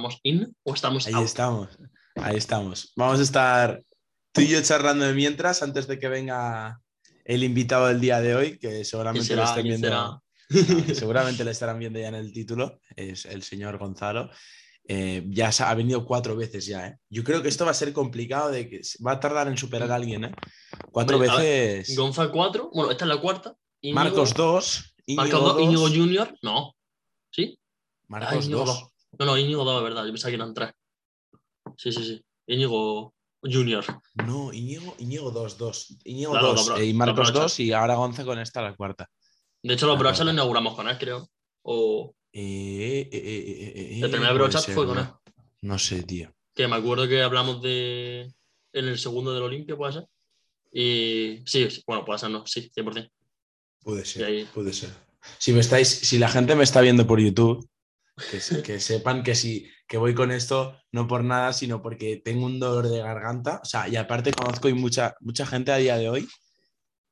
¿Estamos in o estamos Ahí out? estamos, ahí estamos. Vamos a estar tú y yo charlando de mientras antes de que venga el invitado del día de hoy, que ¿Quién seguramente será? lo estén ¿Quién viendo. seguramente le estarán viendo ya en el título, es el señor Gonzalo. Eh, ya ha venido cuatro veces ya, ¿eh? Yo creo que esto va a ser complicado de que va a tardar en superar a alguien, ¿eh? Cuatro Hombre, veces. Gonza 4, bueno, esta es la cuarta. Íñigo- Marcos 2, Íñigo Marcos 2, 2, Íñigo Junior, no. ¿Sí? Marcos Íñigo 2. dos. No, no, Íñigo 2, es verdad, yo pensaba que eran 3. Sí, sí, sí. Íñigo Junior. No, Íñigo, Íñigo 2, 2. Íñigo Claro, 2 lo apro- y Marcos aprovecha. 2 y ahora Gonza con esta la cuarta. De hecho, los Ah, brochas claro. lo inauguramos con él, creo. O Eh, eh, eh, eh, eh, el primer brochat fue con él. No sé, tío. Que me acuerdo que hablamos de. En el segundo del Olimpia, puede ser. Y. Sí, sí, bueno, puede ser, no, sí, 100%. Puede ser, ahí- puede ser. Si me estáis, si la gente me está viendo por YouTube, que, se- que sepan que sí, que voy con esto no por nada, sino porque tengo un dolor de garganta. O sea, y aparte conozco y mucha, mucha gente a día de hoy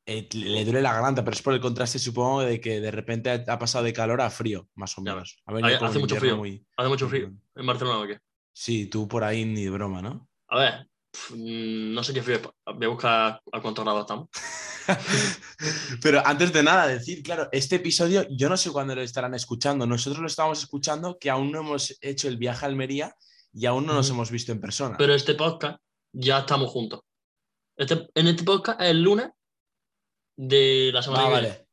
eh, le duele la garganta, pero es por el contraste, supongo, de que de repente ha ha pasado de calor a frío, más o menos. Ha venido Hace- mucho frío. muy- Hace mucho frío. ¿En Barcelona o qué? Sí, tú por ahí ni de broma, ¿no? A ver, no sé qué es. Voy a buscar a cuántos grados estamos. Pero antes de nada, decir, claro, este episodio yo no sé cuándo lo estarán escuchando. Nosotros lo estamos escuchando que aún no hemos hecho el viaje a Almería y aún no nos hemos visto en persona. Pero este podcast ya estamos juntos. Este, en este podcast es el lunes de la semana Ah, que vale,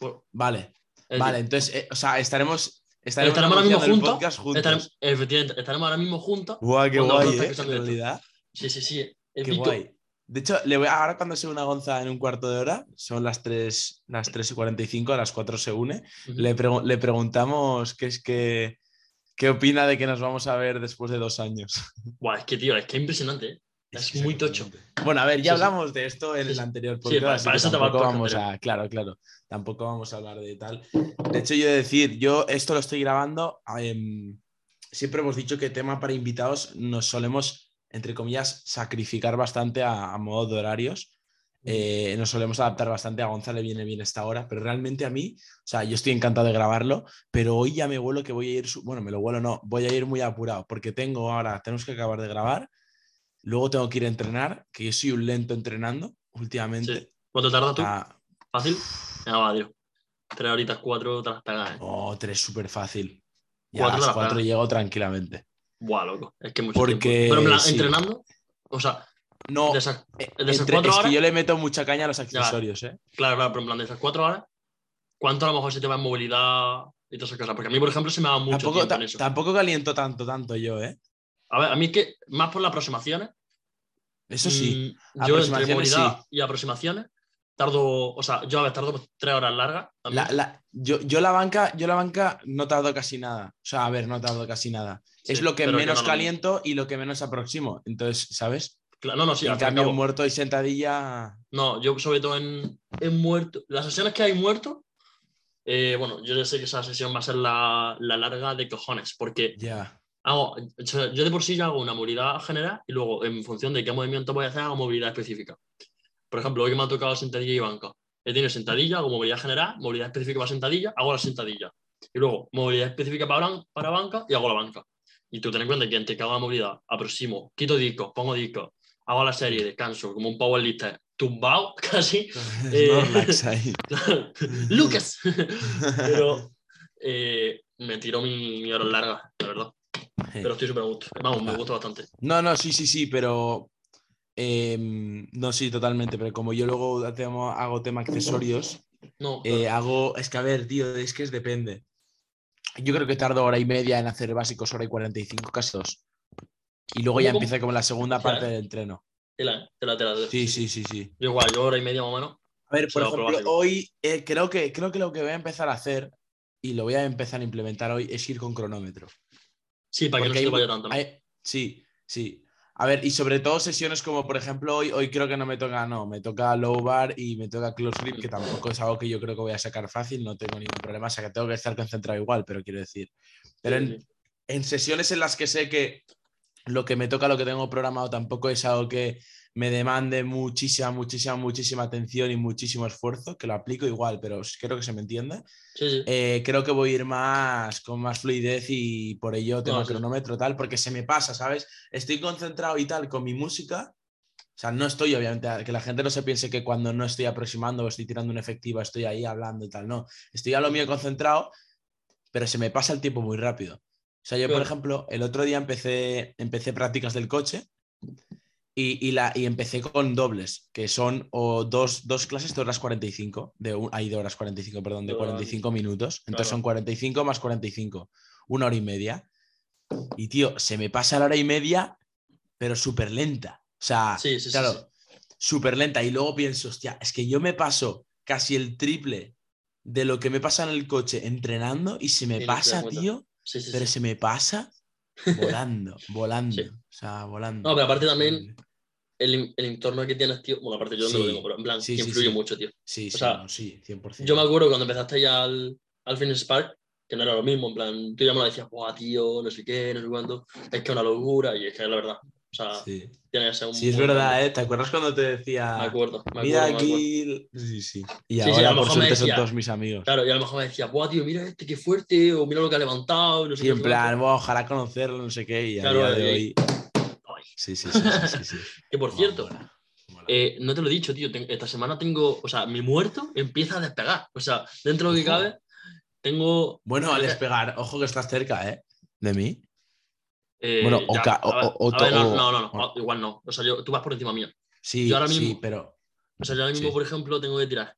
viene. Vale, vale. decir, Entonces, eh, o sea, estaremos, estaremos, Estaremos ahora mismo juntos, podcast juntos. estaremos, efectivamente, estaremos ahora mismo juntos. Guau, qué guay, ¿eh? En realidad, Sí, sí, sí. Qué guay. De hecho, le voy a- ahora cuando se una Gonza en un cuarto de hora, son las 3, las 3 y 45, a las 4 se une, le, pregu- le preguntamos qué es que, qué opina de que nos vamos a ver después de dos años. Buah, es que, tío, es que es impresionante. ¿eh? Es muy tocho. Bueno, a ver, ya Sí, sí. hablamos de esto en Sí, el anterior Sí, podcast. para- eso tampoco vamos a, claro, claro, tampoco vamos a hablar de tal. De hecho, yo he de decir, yo esto lo estoy grabando. em, siempre hemos dicho que tema para invitados nos solemos, entre comillas, sacrificar bastante a, a modo de horarios. Eh, nos solemos adaptar bastante a Gonzalo, le viene bien esta hora, pero realmente a mí, o sea, yo estoy encantado de grabarlo, pero hoy ya me vuelo que voy a ir, bueno, me lo vuelo no, voy a ir muy apurado, porque tengo ahora, tenemos que acabar de grabar, luego tengo que ir a entrenar, que yo soy un lento entrenando últimamente. Sí. ¿Cuánto tardas tú? Ah, ¿Fácil? Venga, va, tío. Tres horitas, cuatro, te las pegas, ¿eh? oh, tres súper fácil. Ya Cuatro a las cuatro llego tranquilamente. Buah, loco. Es que mucho Porque, tiempo. Pero en plan, sí. entrenando, o sea, No, de esas, eh, de esas entre- cuatro es que yo le meto mucha caña a los accesorios, ¿eh? claro, claro, pero en plan, de esas cuatro horas, ¿cuánto a lo mejor se te va en movilidad y todas esas cosas? Porque a mí, por ejemplo, se me va mucho Tampoco, tiempo en eso. tampoco caliento tanto, tanto yo, ¿eh? A ver, a mí es que, más por las aproximaciones, Eso sí. mm, yo entre movilidad y aproximaciones, tardo, o sea, yo a ver, tardo tres horas largas. también. La- la- yo, yo la banca, yo la banca no tardo casi nada. O sea, a ver, no tardo casi nada. es lo que menos no caliento y lo que menos aproximo. Entonces, ¿sabes? Claro, no, no, sí, en cambio, muerto y sentadilla. No, yo sobre todo en, en muerto. Las sesiones que hay muerto, eh, bueno, yo ya sé que esa sesión va a ser la, la larga de cojones, porque Ya. hago, yo de por sí ya hago una movilidad general y luego en función de qué movimiento voy a hacer hago movilidad específica. Por ejemplo, hoy que me ha tocado sentadilla y banca. He tenido sentadilla, hago movilidad general, movilidad específica para sentadilla, hago la sentadilla. Y luego movilidad específica para, banca y hago la banca. Y tú ten en cuenta que entre que hago la movilidad, aproximo, quito discos, pongo discos, hago la serie, descanso, como un powerlifter, tumbado casi. Eh. Lucas. Pero eh, me tiro mi, mi hora larga, la verdad. Pero estoy súper a gusto. Vamos, me gusta bastante. No, no, sí, sí, sí, pero. Em, no, sí, totalmente. Pero como yo luego hago tema accesorios, No, eh, hago. Es que a ver, tío, es que es depende. Yo creo que tardo hora y media en hacer básicos, hora y 45, casi dos. Y luego ya empieza como la segunda parte del entreno. Tela, tela, tela. Sí, sí, sí, sí. Yo igual, yo hora y media más o menos. A ver, por ejemplo, hoy eh, creo, que, creo que lo que voy a empezar a hacer, y lo voy a empezar a implementar hoy, es ir con cronómetro. Sí, para que no se vaya tanto. hay- Sí, sí. A ver, y sobre todo sesiones como, por ejemplo, hoy, hoy creo que no me toca, no, me toca low bar y me toca close grip, que tampoco es algo que yo creo que voy a sacar fácil, no tengo ningún problema, o sea que tengo que estar concentrado igual, pero quiero decir. Pero en, en sesiones en las que sé que lo que me toca, lo que tengo programado, tampoco es algo que me demande muchísima, muchísima, muchísima atención y muchísimo esfuerzo, que lo aplico igual, pero creo que se me entiende. Sí, sí. Eh, creo que voy a ir más con más fluidez y por ello tema No, sí. cronómetro tal, porque se me pasa, ¿sabes? Estoy concentrado y tal con mi música. O sea, no estoy, obviamente, que la gente no se piense que cuando no estoy aproximando o estoy tirando una efectiva estoy ahí hablando y tal, no. Estoy a lo mío concentrado, pero se me pasa el tiempo muy rápido. O sea, yo, por ejemplo, el otro día empecé, empecé prácticas del coche y, y la, y empecé con dobles, que son o dos, dos clases de horas 45, de un, hay de horas 45, perdón, de De horas. 45 minutos. Entonces Claro. son 45 más 45, una hora y media. Y tío, se me pasa la hora y media, pero súper lenta. O sea, Sí, sí, sí, claro, sí. súper lenta. Y luego pienso, hostia, es que yo me paso casi el triple de lo que me pasa en el coche entrenando y se me pasa, tío, pero se me pasa volando, volando. O sea, volando. No, pero aparte también. El, el entorno que tienes, tío. Bueno, aparte yo no Sí. lo tengo, pero en plan, Sí, que sí, influye mucho, tío. Sí, sí, sea, no, sí, 100%. Yo me acuerdo cuando empezaste ya al, al Fitness Park, que no era lo mismo, en plan, tú ya me lo decías, buah, tío, no sé qué, no sé cuánto, es que es una locura, y es que es la verdad. O sea, Sí. tiene que ser un. Sí, es verdad. ¿eh? ¿Te acuerdas cuando te decía, Me acuerdo, me acuerdo. mira me acuerdo. aquí? Sí, sí. Y Sí, sí, ahora, a lo por me suerte, son decía- todos mis amigos. Claro, y a lo mejor me decía, buah, tío, mira este, qué fuerte, o mira lo que ha levantado, y no sé Sí, qué, en plan, "Buah, ojalá conocerlo, no sé qué, y a Claro, día de hoy... Sí, sí, sí, sí, sí, sí. Que por cierto, mola, mola. eh, no te lo he dicho, tío, esta semana tengo, o sea, mi muerto empieza a despegar. O sea, dentro de lo que cabe, tengo. Bueno, al despegar, ojo que estás cerca, ¿eh? De mí. eh, bueno, o ya, ver, o- ver, no, no, no, no, igual no. O sea, yo, tú vas por encima mía. Sí, Yo ahora sí, mismo- pero... O sea, yo ahora mismo, Sí. por ejemplo, tengo que tirar.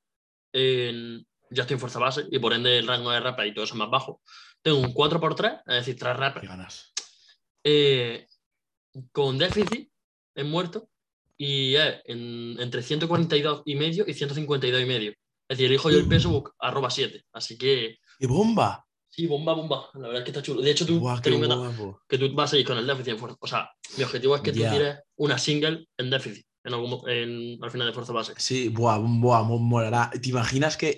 En, ya estoy en fuerza base y por ende el rango de rap y todo eso es más bajo. Tengo un 4x3, es decir, 3 reps Qué ganas. eh, con déficit en muerto y es en- entre 142 y medio y 152 y medio. Es decir, elijo yo el peso bu- arroba 7. Así que ¡Qué bomba! sí, bomba, bomba. La verdad es que está chulo. De hecho, tú Buah, cuenta guapo. que tú vas a ir con el déficit en fuerza. O sea, mi objetivo es que Ya. tú tires una single en déficit en algún, en, al final de fuerza base. Sí, buah, buah, mo- molará. ¿Te imaginas que...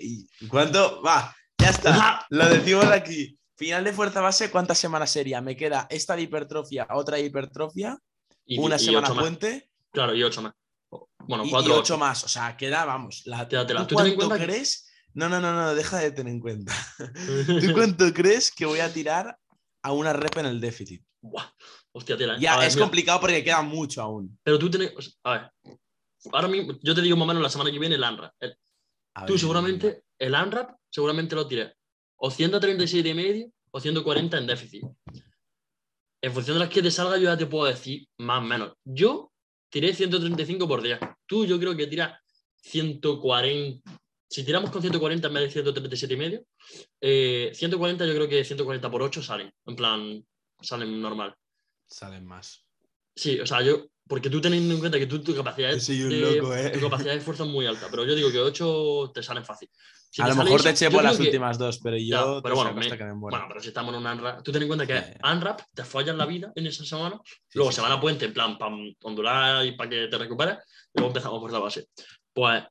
¿Cuánto? Va, ya está. Lo decimos aquí. Final de fuerza base, ¿cuántas semanas sería? Me queda esta de hipertrofia, otra de hipertrofia, Y, una y semana ocho puente Claro, y 8 más. Bueno, y, y 4 ocho más. O sea, queda, vamos. La, Quédatela. ¿Tú Tú cuánto cuenta que- crees? No, no, no, no, deja de tener en cuenta. ¿Tú cuánto crees que voy a tirar a una rep en el déficit? Buah, hostia, tela. Ya, A ver, es mira, complicado porque queda mucho aún. Pero tú tienes. A ver. Ahora mismo, yo te digo más o menos la semana que viene el ANRAP. El- Tú ver, seguramente, el ANRAP, seguramente lo tires o 137 y medio o 140 en déficit. En función de las que te salga, yo ya te puedo decir más o menos. Yo tiré 135 por día. Tú, yo creo que tiras 140. Si tiramos con 140 en vez de 137 y medio, eh, 140 yo creo que 140 por 8 salen. En plan, salen normal. Salen más. Sí, o sea, yo. Porque tú teniendo en cuenta que tú, tu capacidad de, loco, ¿eh? tu capacidad de esfuerzo es muy alta, pero yo digo que 8 te salen fácil. Si a lo mejor eso, te eché por las que- últimas dos, pero yo Ya, pero bueno, me- que me bueno, pero si estamos en un ANRAP, tú ten en cuenta que ya. ANRAP te fallas la vida en esa semana, Sí, luego sí, semana sí. puente, en plan, para hondurar y para que te recuperes, y luego empezamos por la base. Pues,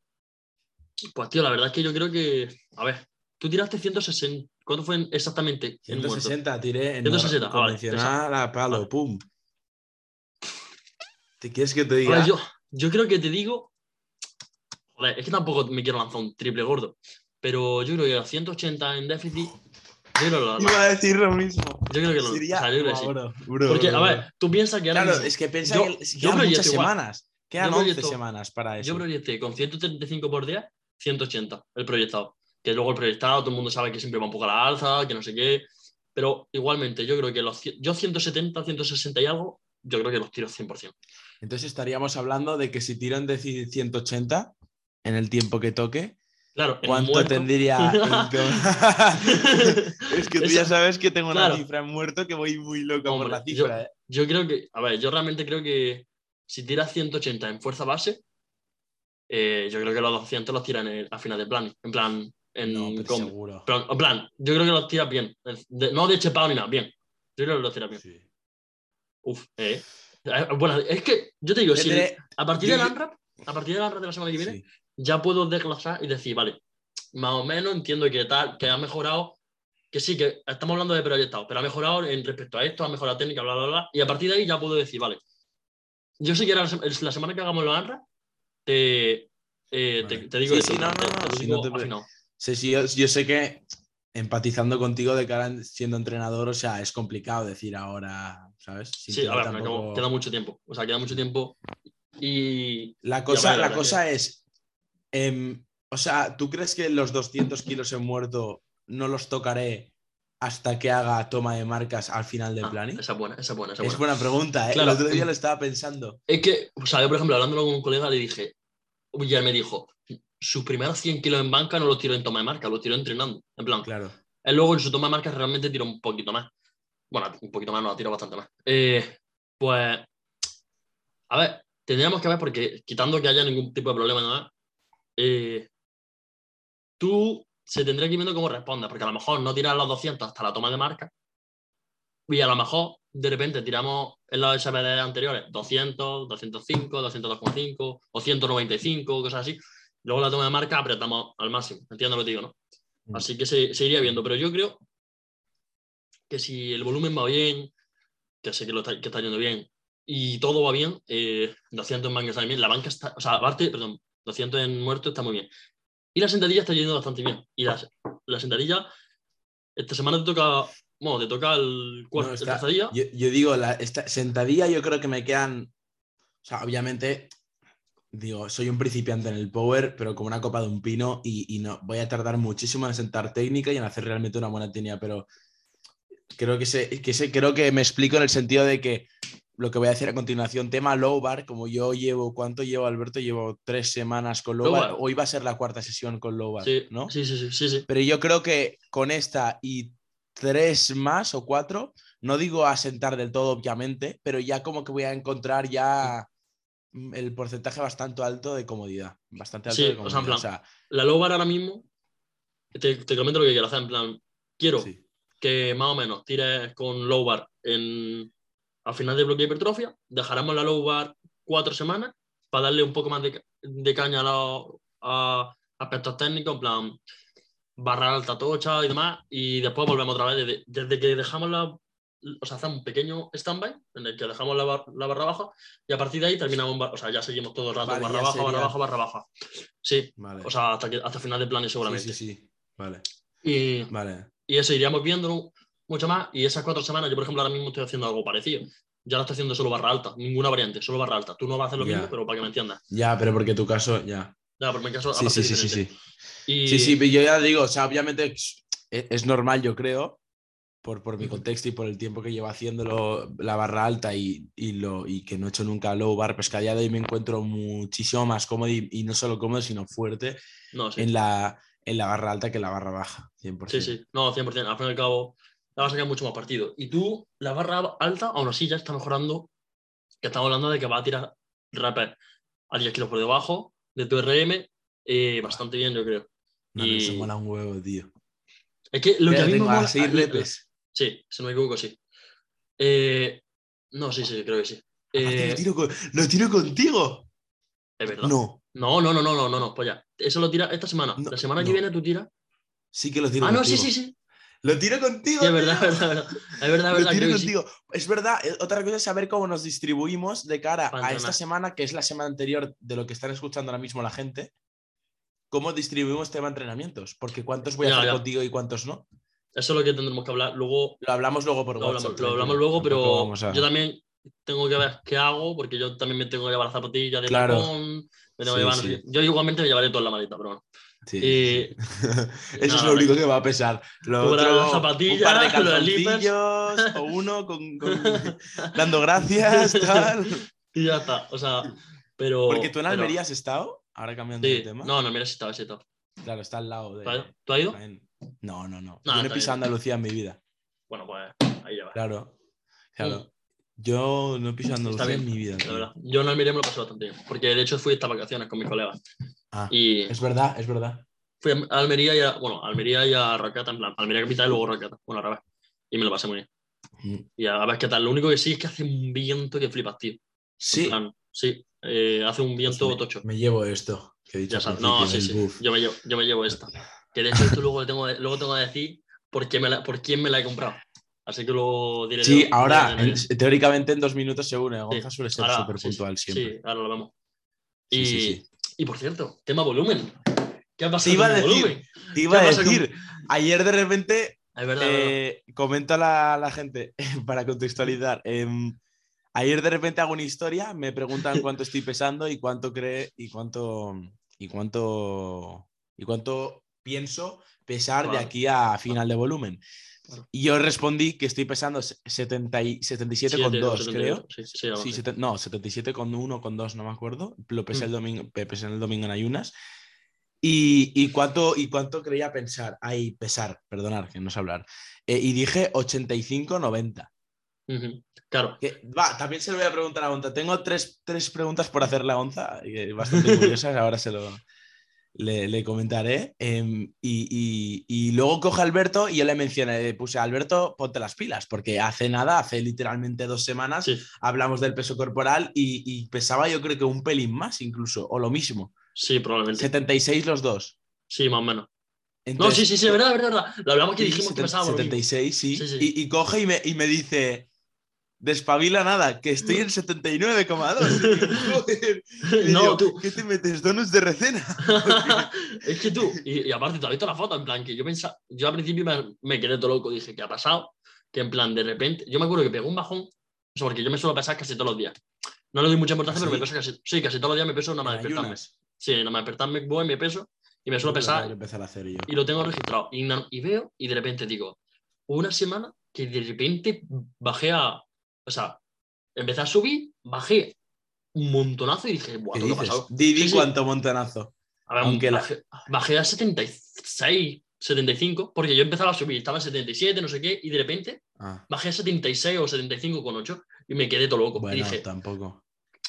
pues, tío, la verdad es que yo creo que, a ver, tú tiraste 160, ¿cuánto fue en- exactamente en muerto? 160 tiré en 160, hora ah, vale, a palo, pum. ¿Te quieres que te diga? yo, yo creo que te digo. Joder, es que tampoco me quiero lanzar un triple gordo. Pero yo creo que a 180 en déficit. Yo creo que lo, Iba a decir lo mismo. yo creo que lo- Sería... o sea, yo creo que sí. bro, bro, Porque, bro, a ver, tú piensas que ahora Claro, mismo es que piensa yo- que quedan muchas estoy igual. semanas. Quedan Yo creo que 11 esto- semanas para eso. yo proyecté con 135 por día, 180 el proyectado. Que luego el proyectado, todo el mundo sabe que siempre va un poco a la alza, que no sé qué. Pero igualmente, yo creo que los, yo 170, 160 y algo, yo creo que los tiro 100%. Entonces estaríamos hablando de que si tiro en déficit 180 en el tiempo que toque, Claro, ¿cuánto muerto- tendría? es que tú ya sabes que tengo una claro. cifra en muerto que voy muy loco por la cifra. ¿eh? Yo creo que, a ver, yo realmente creo que si tiras 180 en fuerza base, eh, yo creo que los 200 los tiran en- a final de plan. En plan, en, No, pero com- seguro. plan- en plan, yo creo que los tiras bien. De- no de chepado ni nada, bien. Yo creo que los tiras bien. Sí. Uf, eh. Eh, Bueno, es que yo te digo, si a partir del ANRAP, a partir del ANRAP de la semana que viene, Sí. ya puedo desglosar y decir, vale, más o menos entiendo que tal, que ha mejorado, que sí, que estamos hablando de proyectado, pero ha mejorado en respecto a esto, ha mejorado técnica, bla, bla, bla, y a partir de ahí ya puedo decir, vale, yo si quieres la, se- la semana que hagamos los ANRAP, te, eh, te, Vale. te digo Sí, eso, sí, no, te- no, si no. Sí, sí, yo, yo sé que empatizando contigo de cara en- siendo entrenador, o sea, es complicado decir ahora, ¿sabes? Sin Sí, a tener ver, al fin y al cabo, tampoco- queda mucho tiempo, o sea, queda mucho tiempo y... La cosa, la cosa es, em, o sea, ¿tú crees que los 200 kilos en muerto no los tocaré hasta que haga toma de marcas al final del Ah, planning? esa es buena, esa es buena, esa es Es buena. buena pregunta, ¿eh? Claro. El otro día lo estaba pensando. Es que, o sea, yo por ejemplo, hablándolo con un colega, le dije, y él me dijo, sus primeros 100 kilos en banca no los tiró en toma de marca, los tiró entrenando. En plan, Claro. él luego en su toma de marca realmente tiró un poquito más. Bueno, un poquito más, no, tiró bastante más. Eh, pues, a ver, tendríamos que ver, porque quitando que haya ningún tipo de problema nada, eh, tú se tendría que ir viendo cómo respondes, porque a lo mejor no tiras los 200 hasta la toma de marca, y a lo mejor de repente tiramos en los SBD anteriores 200, 205, 202,5 o 195, cosas así. Luego la toma de marca apretamos al máximo. Entiendo lo que digo, ¿no? Mm. Así que se, se iría viendo. Pero yo creo que si el volumen va bien, que sé que, lo está, que está yendo bien, y todo va bien, eh, 200 en banca está bien. La banca está, o sea, aparte, perdón, 200 en muerto está muy bien. Y la sentadilla está yendo bastante bien. Y la, la sentadilla, esta semana te toca, bueno, te toca el cuarto, No, está- día. yo, yo digo, la, esta sentadilla yo creo que me quedan, o sea, obviamente, digo, soy un principiante en el power, pero como una copa de un pino y, y no, voy a tardar muchísimo en sentar técnica y en hacer realmente una buena técnica, pero creo que, sé, que sé, creo que me explico en el sentido de que lo que voy a decir a continuación, tema low bar, como yo llevo, ¿cuánto llevo Alberto? Llevo tres semanas con low, Low bar, bar. hoy va a ser la cuarta sesión con low bar, Sí, ¿no? sí, sí, sí, sí, sí. Pero yo creo que con esta y tres más o cuatro, no digo asentar del todo, obviamente, pero ya como que voy a encontrar ya el porcentaje bastante alto de comodidad. Bastante alto Sí, de o sea, en comodidad. La low bar ahora mismo, te, te comento lo que quiero hacer. En plan, quiero sí. que más o menos tires con low bar en, al final de bloque de hipertrofia. Dejaremos la low bar cuatro semanas para darle un poco más de, de caña a los a aspectos técnicos, en plan barra alta tocha y demás. Y después volvemos otra vez. Desde, desde que dejamos la. O sea, hacemos un pequeño stand-by en el que dejamos la, bar- la barra baja y a partir de ahí terminamos. O sea, ya seguimos todo el rato. Vale, barra baja, barra sería- baja, barra baja. Sí, Vale. o sea, hasta, que, hasta final de planes seguramente. sí, sí, sí. Vale. Y, Vale. y eso iríamos viendo mucho más. Y esas cuatro semanas, yo por ejemplo ahora mismo estoy haciendo algo parecido. Ya no estoy haciendo solo barra alta, ninguna variante, solo barra alta. Tú no vas a hacer lo Ya. mismo, pero para que me entiendas. Ya, pero porque tu caso, ya. Ya, por mi caso, Sí, aparte sí, es sí, sí, sí. Y, Sí, sí, pero yo ya digo, o sea, obviamente es normal, yo creo, por, por mi contexto y por el tiempo que llevo haciéndolo la barra alta y, y lo, y que no he hecho nunca low bar, que a día de hoy me encuentro muchísimo más cómodo y, y no solo cómodo, sino fuerte No, sí. en, la, en la barra alta que en la barra baja, 100%. Sí, sí. No, 100%. Al fin y al cabo, la vas a sacar mucho más partido. Y tú, la barra alta, aún así ya está mejorando. Que estamos hablando de que va a tirar rapper a 10 kilos por debajo de tu RM. eh, bastante bien, yo creo. No, no, eso y- mola un huevo, tío. Es que lo que a mí me mola- repes. Sí, si no me equivoco, sí. Eh, no, sí, sí, creo que sí. Aparte, Eh, lo, tiro con- lo tiro contigo. es verdad. No, No, no, no, no, no, no, no, pues ya. Eso lo tira esta semana. No, la semana que no. viene tú tiras. sí que lo tiro Ah, no, contigo. sí, sí, sí. Lo tiro contigo. Sí, es verdad, tío. es verdad, es verdad. Es verdad, es Lo verdad. tiro que sí. contigo. Es verdad, eh, otra cosa es saber cómo nos distribuimos de cara a esta semana, que es la semana anterior de lo que están escuchando ahora mismo la gente. ¿Cómo distribuimos tema entrenamientos? Porque cuántos voy a Ya, hacer ya. contigo y cuántos no. Eso es lo que tendremos que hablar. Luego Lo hablamos luego por lo WhatsApp. hablamos, lo hablamos luego, pero a- yo también tengo que ver qué hago, porque yo también me tengo que llevar las zapatillas de Claro. tacón, me tengo Sí, que llevar, no sí. sé- Yo igualmente me llevaré toda la maleta, pero bueno. Sí, Y-. Eso es lo único que va a pesar. Lo otro, zapatillas, un par de los slippers. calzoncillos o uno con, con- dando gracias, tal. Y ya está. O sea, pero. Porque tú en pero- Almería has estado, ahora cambiando de tema. no, no, mira, sí estaba, sí estaba. Claro, está al lado de. ¿Tú has ido? ¿Tú has. No, no, no. No, Yo no he pisado bien. Andalucía en mi vida. Bueno, pues ahí ya va. Claro. Claro. Mm. Yo no he pisado Andalucía en bien, mi vida. La verdad. Yo en Almería me lo pasé bastante bien. Porque de hecho fui estas vacaciones con mis colegas. Ah, Y es verdad, es verdad. fui a Almería y a, bueno, a Almería y a Rocata, en plan, Almería capital y luego Rocata. Bueno, revés. Y me lo pasé muy bien. Mm. Y a ver qué tal. Lo único que sí es que hace un viento que flipas, tío. En Sí, plan, sí, eh, hace un viento me, tocho. me llevo esto. Que he dicho Ya sabes. No, sí, sí. buff. Yo me, llevo, yo me llevo esta. Que de hecho esto luego, tengo, luego tengo que decir por, qué me la- por quién me la he comprado. Así que luego diré. Sí, ahora, en- teóricamente en dos minutos se une. Gonza suele ser súper sí, puntual sí, siempre. Sí, ahora lo vemos. Sí, Y, sí, sí. y por cierto, tema volumen. ¿Qué ha Te pasado iba con a decir, te iba a ¿Qué pasa con- decir, ayer de repente Es verdad. Eh, comento a la, la gente para contextualizar. em, ayer de repente hago una historia, me preguntan cuánto estoy pesando y cuánto cree y cuánto y cuánto y cuánto pienso pesar de aquí a final de volumen. Claro. Y yo respondí que estoy pesando 70 y- 77,2, Siete o 78, creo. Sí, sí, Sí, seten- no, 77,1 con 2, no me acuerdo. Lo pesé Mm. el domingo, pe- pesé el domingo en ayunas. Y, y cuánto, ¿Y cuánto creía pensar? Ay, pesar, perdonar, que no sé hablar. Eh, y dije 85-90. Ujú, Claro. Que, va, también se lo voy a preguntar a Gonza. Tengo tres, tres preguntas por hacerle a Gonza, eh, bastante curiosas, ahora se lo le, le comentaré. Em, y, y- y luego coge a Alberto y yo le mencioné, le puse Alberto, ponte las pilas, porque hace nada, hace literalmente dos semanas, Sí, hablamos del peso corporal y, y pesaba yo creo que un pelín más incluso, o lo mismo. sí, probablemente. 76 los dos. Sí, más o menos. No, sí, sí, sí, es verdad, es verdad, verdad. Lo hablamos que dijimos que pesábamos lo mismo. 76, sí. Sí, sí. Y, coge y me, y me dice, despabila nada, que estoy en 79,2. Joder. Y No, digo, tú. ¿Qué te metes? ¿Donuts de recena? es que tú, y, y aparte, te has visto la foto, en plan, que yo pensaba, yo al principio me, me quedé todo loco, dije, ¿qué ha pasado? Que en plan, de repente, yo me acuerdo que pegó un bajón, o sea, porque yo me suelo pesar casi todos los días. No le doy mucha importancia, ¿Ah, pero me sí? peso casi, sí, casi todos los días me peso nada más despertarme. Sí, nada más despertarme, voy, me peso, y me suelo pesar, a hacer yo. y lo tengo registrado. Y, y veo, y de repente digo, una semana que de repente bajé a. O sea, empecé a subir, bajé un montonazo y dije, ¿Qué guau, ¿qué ha pasado? Di, di Sí, sí. cuánto montonazo. A ver, Aunque la- bajé, bajé a 76, 75, porque yo empezaba a subir, estaba en 77, no sé qué, y de repente Ah, bajé a 76 o 75 con 8 y me quedé todo loco. bueno, y dije, tampoco.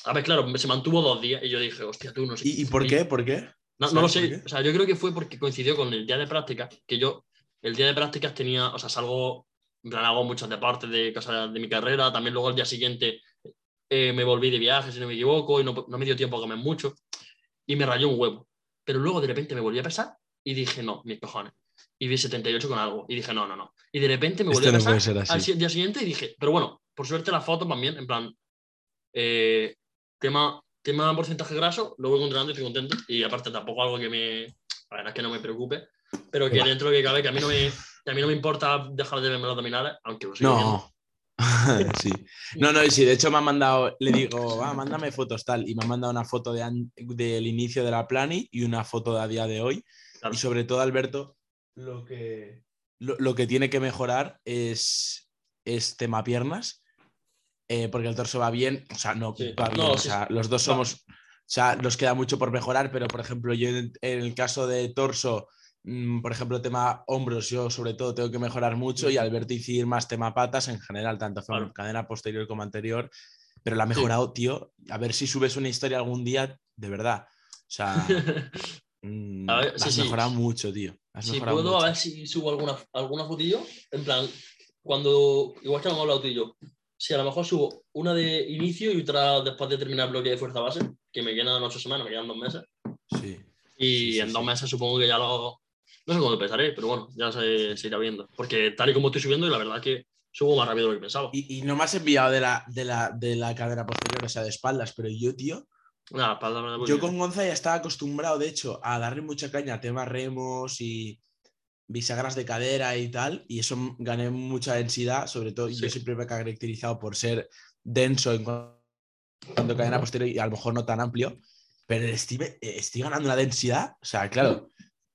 a ver, claro, se mantuvo dos días y yo dije, hostia, tú no sé. ¿Y, y por qué? ¿Por qué? No, no lo ¿Sabes sé. O sea, yo creo que fue porque coincidió con el día de práctica, que yo, el día de prácticas tenía, o sea, salgo, en plan, hago muchos deportes de, cosas de mi carrera, también luego al día siguiente eh, me volví de viaje, si no me equivoco, y no, no me dio tiempo a comer mucho, y me rayó un huevo. Pero luego de repente me volví a pesar y dije, no, mis cojones. Y vi 78 con algo, y dije, no, no, no. Y de repente me volví Esto a pesar al día siguiente y dije, pero bueno, por suerte la foto también, en plan, eh, tema, tema porcentaje graso, lo voy controlando y estoy contento. Y aparte tampoco algo que me, la verdad es que no me preocupe, pero que dentro de que cabe, que a mí no me, a mí no me importa dejar de verme los abdominales, aunque lo viendo. No. sí. No, no, y sí, de hecho me ha mandado, le digo, va, mándame fotos tal, y me ha mandado una foto de del inicio de la plani y una foto de a día de hoy. Claro. Y sobre todo, Alberto, lo que, lo, lo que tiene que mejorar es, es tema piernas, eh, porque el torso va bien, o sea, no, Sí. va bien, No, o sí, sea, los dos somos, o sea, nos queda mucho por mejorar, pero por ejemplo, yo en, en el caso de torso, por ejemplo, tema hombros, yo sobre todo tengo que mejorar mucho y Alberto Icir más tema patas en general, tanto Claro. cadena posterior como anterior, pero la ha mejorado, tío, a ver si subes una historia algún día, de verdad. O sea, mm, A ver, la sí, has sí. mejorado mucho, tío. Has si puedo, mucho. a ver si subo alguna, alguna fotillo, en plan, cuando, igual que hemos hablado tú y yo, si a lo mejor subo una de inicio y otra después de terminar bloque de fuerza base, que me quedan ocho semanas, me quedan dos meses, Sí. y en dos meses supongo que ya lo... No sé cuándo empezaré, pero bueno, ya se, se irá viendo. Porque tal y como estoy subiendo, la verdad que subo más rápido de lo que pensaba. Y, y no me has enviado de la, de, la, de la cadena posterior, o sea, de espaldas, pero yo, tío, para darme la yo con Gonza ya estaba acostumbrado, de hecho, a darle mucha caña a temas remos y bisagras de cadera y tal, y eso gané mucha densidad, sobre todo, yo siempre me he caracterizado por ser denso en cuanto a cadena posterior y a lo mejor no tan amplio, pero estoy, eh, estoy ganando una densidad, o sea, claro,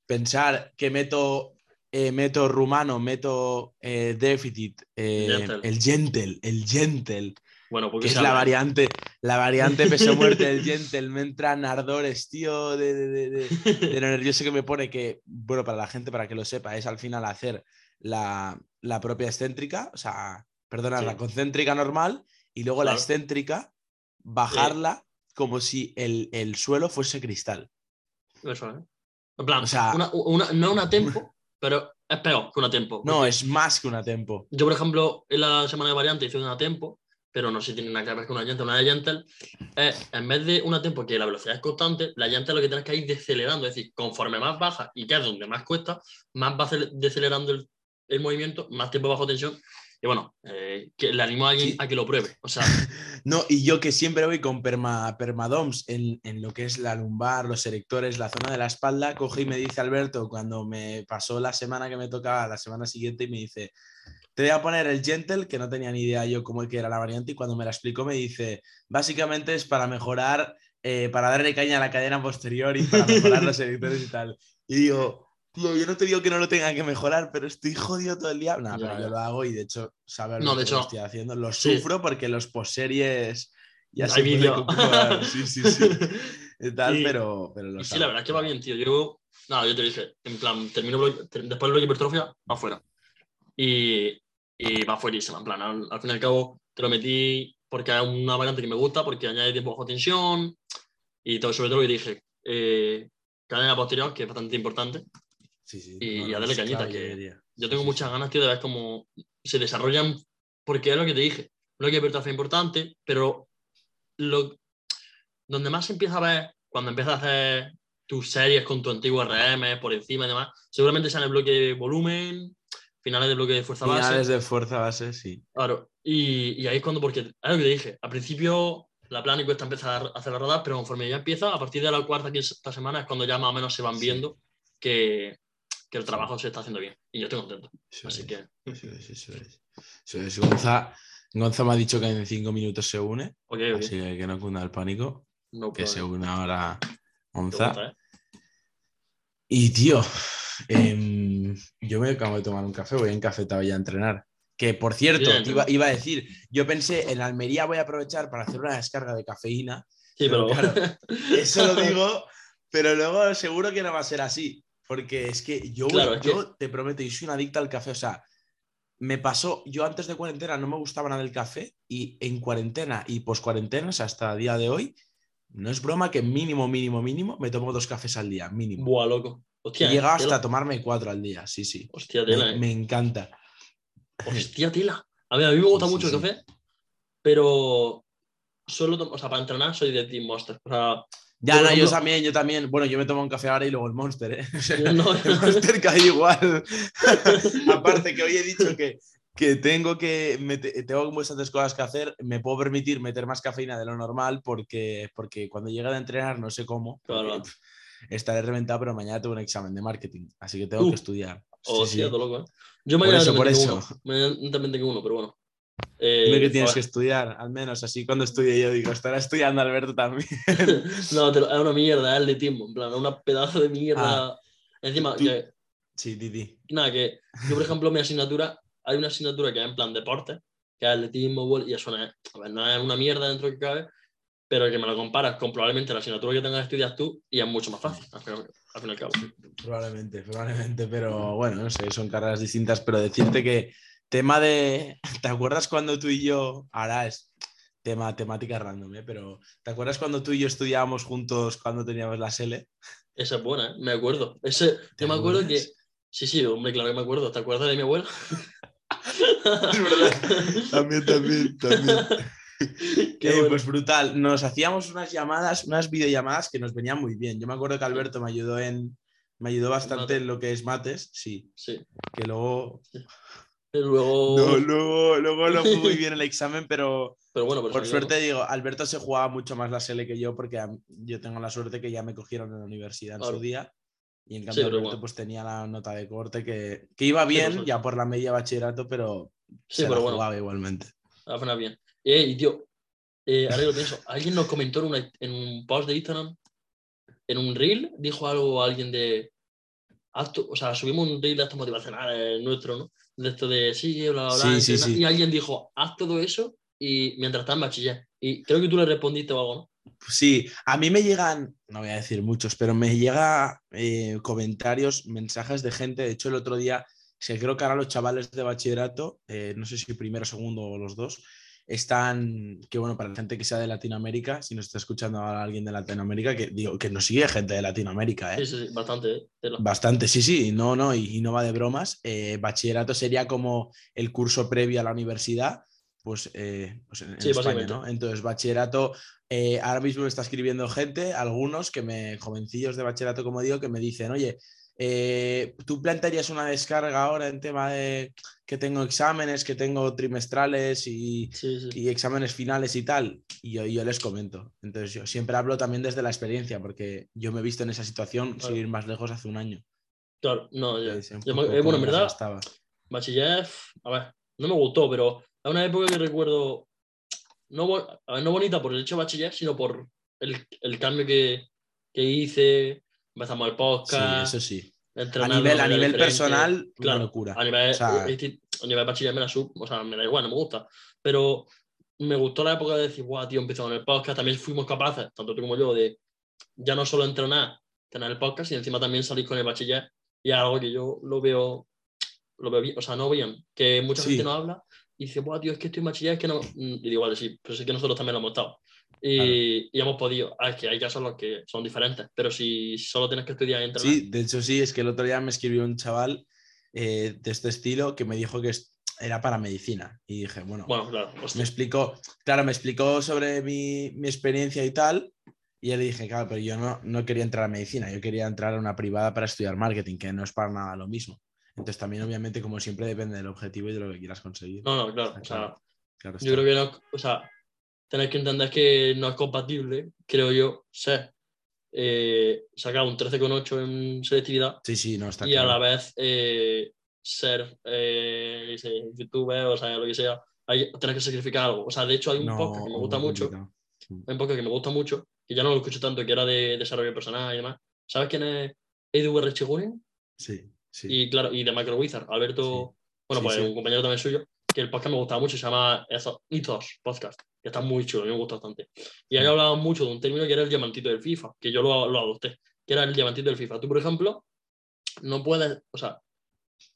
pensar que meto, eh, meto rumano, meto eh, déficit, eh, Gentle. el gentle, el gentle, Bueno, porque que es la variante, la variante peso muerte del gentle, me entran ardores, tío, de, de, de- de- lo nervioso que me pone, que, bueno, para la gente, para que lo sepa, es al final hacer la, la propia excéntrica, o sea, perdona, Sí. la concéntrica normal, y luego la excéntrica, bajarla como si el, el suelo fuese cristal. Eso, ¿eh? En plan, O sea- una, una- no una tempo, pero es peor que una tempo. No, es más que una tempo. Yo, por ejemplo, en la semana de variante hice una tempo, pero no sé si tiene nada que ver con una llanta. Una llanta es, en vez de una tempo que la velocidad es constante, la llanta lo que tienes que ir decelerando. Es decir, conforme más baja y que es donde más cuesta, más va cele- decelerando el, el movimiento, más tiempo bajo tensión. Y bueno, eh, que le animo a alguien Sí. a que lo pruebe. O sea, No, y yo que siempre voy con perma, permadoms en, en lo que es la lumbar, los erectores, la zona de la espalda, coge y me dice Alberto cuando me pasó la semana que me tocaba, la semana siguiente, y me dice, te voy a poner el gentle, que no tenía ni idea yo cómo que era la variante, y cuando me la explicó me dice, básicamente es para mejorar, eh, para darle caña a la cadena posterior y para mejorar los erectores y tal. Y digo, tío, yo no te digo que no lo tenga que mejorar, pero estoy jodido todo el día. No, pero ya. yo lo hago y de hecho, saber No, lo de que hecho, estoy haciendo. Lo sí. sufro porque los poseries ya Hay se. Sí, sí, sí. Y tal, Y- pero, pero lo Y sí, la verdad es que va bien, tío. Yo, nada, yo te dije, en plan, termino después del bloque hipertrofia, afuera. Y, y va fuerísima, en plan, al, al fin y al cabo te lo metí porque es una variante que me gusta, porque añade tiempo bajo tensión y todo, sobre todo que dije, eh, cadena posterior, que es bastante importante. Sí, sí. y- No, y darle cañita, que yo tengo sí, muchas ganas, tío, de ver cómo se desarrollan, porque es lo que te dije, bloque hipertrofia es importante, pero lo, donde más se empieza a ver, cuando empiezas a hacer tus series con tu antiguo RM por encima y demás, seguramente sea en el bloque de volumen, finales de bloque de fuerza base. Finales de fuerza base, sí. Claro, y, y ahí es cuando, porque es lo que te dije, al principio la plan y cuesta empezar a hacer la rodar, pero conforme ya empieza, a partir de la cuarta, quinta semana es cuando ya más o menos se van viendo que, que el trabajo se está haciendo bien. Y yo estoy contento. Eso Así es, que, Eso es, eso es. Eso es. Gonza, Gonza me ha dicho que en cinco minutos se une, ok, ok. así que no cunda el pánico, No que se une ahora Gonza. gusta, ¿eh? Y tío, em, yo me acabo de tomar un café, voy encafetado ya a entrenar. Que por cierto, iba, iba a decir, yo pensé en Almería voy a aprovechar para hacer una descarga de cafeína. Sí, Pero pero, claro, Eso lo digo, pero luego seguro que no va a ser así. Porque es que yo, Claro, es yo te prometo, yo soy una adicta al café. O sea, me pasó, yo antes de cuarentena no me gustaba nada el café y en cuarentena y post cuarentena, o sea, hasta el día de hoy, no es broma que mínimo, mínimo, mínimo, me tomo dos cafés al día, mínimo. buah, loco. Hostia, tela. hasta a tomarme cuatro al día, sí, sí. Hostia, tela, Me, eh. me encanta. Hostia, tela. A ver, a mí me gusta Sí, sí, mucho el sí. café, pero solo, o sea, para entrenar soy de Team Monster. O sea, Ya, Yo, por no, yo también, yo también. Bueno, yo me tomo un café ahora y luego el Monster, ¿eh? No- el Monster cae igual. Aparte que hoy he dicho que, que tengo que tengo bastantes cosas que hacer, me puedo permitir meter más cafeína de lo normal porque, porque cuando llegue a entrenar no sé cómo. Claro. estaré reventado, pero mañana tengo un examen de marketing, así que tengo Uh, que estudiar. Sí, Hostia, sí. todo loco, ¿eh? Yo Por mañana eso, también por eso. uno. Mañana también tengo uno, pero bueno. Eh, Dime que tienes que estudiar, al menos así cuando estudie yo digo, estará estudiando Alberto también. no, te lo- es una mierda, es atletismo. En plan, una pedazo de mierda. Encima, tú- que, Sí, Didi. nada, que yo, por ejemplo, mi asignatura, hay una asignatura que es en plan deporte, que es atletismo, y eso no es, a ver, no es una mierda dentro que cabe, pero que me lo comparas con probablemente la asignatura que tengas que estudiar tú y es mucho más fácil, al final, al fin y al cabo. Probablemente, probablemente, pero bueno, no sé, son carreras distintas, pero decirte que tema de, ¿te acuerdas cuando tú y yo, ahora es tema, temática random, ¿eh? pero ¿te acuerdas cuando tú y yo estudiábamos juntos cuando teníamos la SL? Esa es buena, ¿eh? me acuerdo. Ese, ¿Te yo me acuerdo que. Sí, sí, hombre, claro que me acuerdo. ¿Te acuerdas de mi abuela? Es verdad, también, también, también. Qué Eh, bueno. Pues brutal, nos hacíamos unas llamadas, unas videollamadas que nos venían muy bien. Yo me acuerdo que Alberto me ayudó en, me ayudó bastante en lo que es mates, sí, Sí. que luego, luego. no, luego, luego no fue muy bien el examen, pero Pero bueno, Por suerte digo, Alberto se jugaba mucho más la SL que yo porque yo tengo la suerte que ya me cogieron en la universidad en Claro. su día y en cambio Sí, Alberto bueno. pues tenía la nota de corte que, que iba bien ya por la media bachillerato pero se Sí, la pero bueno, jugaba igualmente. bien. Eh, tío, eh, ahora que lo pienso, alguien nos comentó en, una- en un post de Instagram, en un reel, dijo algo alguien de. O sea, subimos un reel de motivacionales nuestro, ¿no? De esto de sí, bla, bla, bla. Sí, sí. Y alguien dijo, haz todo eso y mientras estás en bachiller. Y creo que tú le respondiste o algo, ¿no? Sí, a mí me llegan, no voy a decir muchos, pero me llega eh, comentarios, mensajes de gente, de hecho el otro día, se creo que ahora los chavales de bachillerato, eh, no sé si primero, segundo o los dos, están, que bueno, para la gente que sea de Latinoamérica, si nos está escuchando ahora alguien de Latinoamérica, que digo, que nos sigue gente de Latinoamérica, ¿eh? Sí, sí, sí, bastante. ¿eh? Bastante, sí, sí, no, no, y, y no va de bromas. Eh, bachillerato sería como el curso previo a la universidad, pues, eh, pues en, en Sí, España, básicamente. ¿no? Entonces, bachillerato, ahora mismo me está escribiendo gente, algunos que me, jovencillos de bachillerato, como digo, que me dicen, oye, eh, ¿tú plantearías una descarga ahora en tema de que tengo exámenes, que tengo trimestrales y, Sí, sí. y exámenes finales y tal? Y yo, yo les comento. Entonces, yo siempre hablo también desde la experiencia, porque yo me he visto en esa situación, Claro. sin ir más lejos, hace un año. Claro, no, ya. Entonces, un Yo poco me- eh, bueno, en verdad, bachiller, a ver, no me gustó, pero es una época que recuerdo, no, no bonita por el hecho de bachiller, sino por el, el cambio que, que hice, empezamos el Sí, podcast, eso sí. A nivel, una a nivel personal, una Claro, locura. A nivel, O sea- a nivel bachiller me la sub, o sea, me da igual, no me gusta. Pero me gustó la época de decir, guau, tío, empezó con el podcast. También fuimos capaces, tanto tú como yo, de ya no solo entrenar, tener el podcast, y encima también salir con el bachiller. Y es algo que yo lo veo, lo veo bien, o sea, no bien, que mucha Sí. gente no habla y dice, guau, tío, es que estoy en bachiller, es que no. Y digo, vale, sí, pero sí que nosotros también lo hemos estado. Y, y hemos podido, ah, es que hay casos en los que son diferentes, pero si solo tienes que estudiar y Sí, de hecho sí, es que el otro día me escribió un chaval eh, de este estilo que me dijo que era para medicina. Y dije, bueno, bueno, claro, me explicó, claro, me explicó sobre mi, mi experiencia y tal. Y le dije, claro, pero yo no, no quería entrar a medicina, yo quería entrar a una privada para estudiar marketing, que no es para nada lo mismo. Entonces también, obviamente, como siempre, depende del objetivo y de lo que quieras conseguir. no, no, claro, o sea, claro. Claro Yo creo que no, o sea, tenéis que entender que no es compatible, creo yo, ser eh, sacar un 13,8 en selectividad Sí, sí, no, está y a la vez eh, ser eh, youtuber o sea, lo que sea, hay, tener que sacrificar algo. O sea, de hecho hay un No, podcast que me gusta mucho, hay un podcast que me gusta mucho, que ya no lo escucho tanto, que era de desarrollo personal y demás. ¿Sabes quién es Edu R. Chigurin? Sí, sí. Y claro, y de Macro Wizard, Alberto, bueno, pues un compañero también suyo, que el podcast me gustaba mucho, se llama Ethos Podcast, está muy chulo, a mí me gusta bastante. Y ahí hablaban mucho de un término que era el diamantito del FIFA, que yo lo, lo adopté, que era el diamantito del FIFA. Tú, por ejemplo, no puedes, o sea,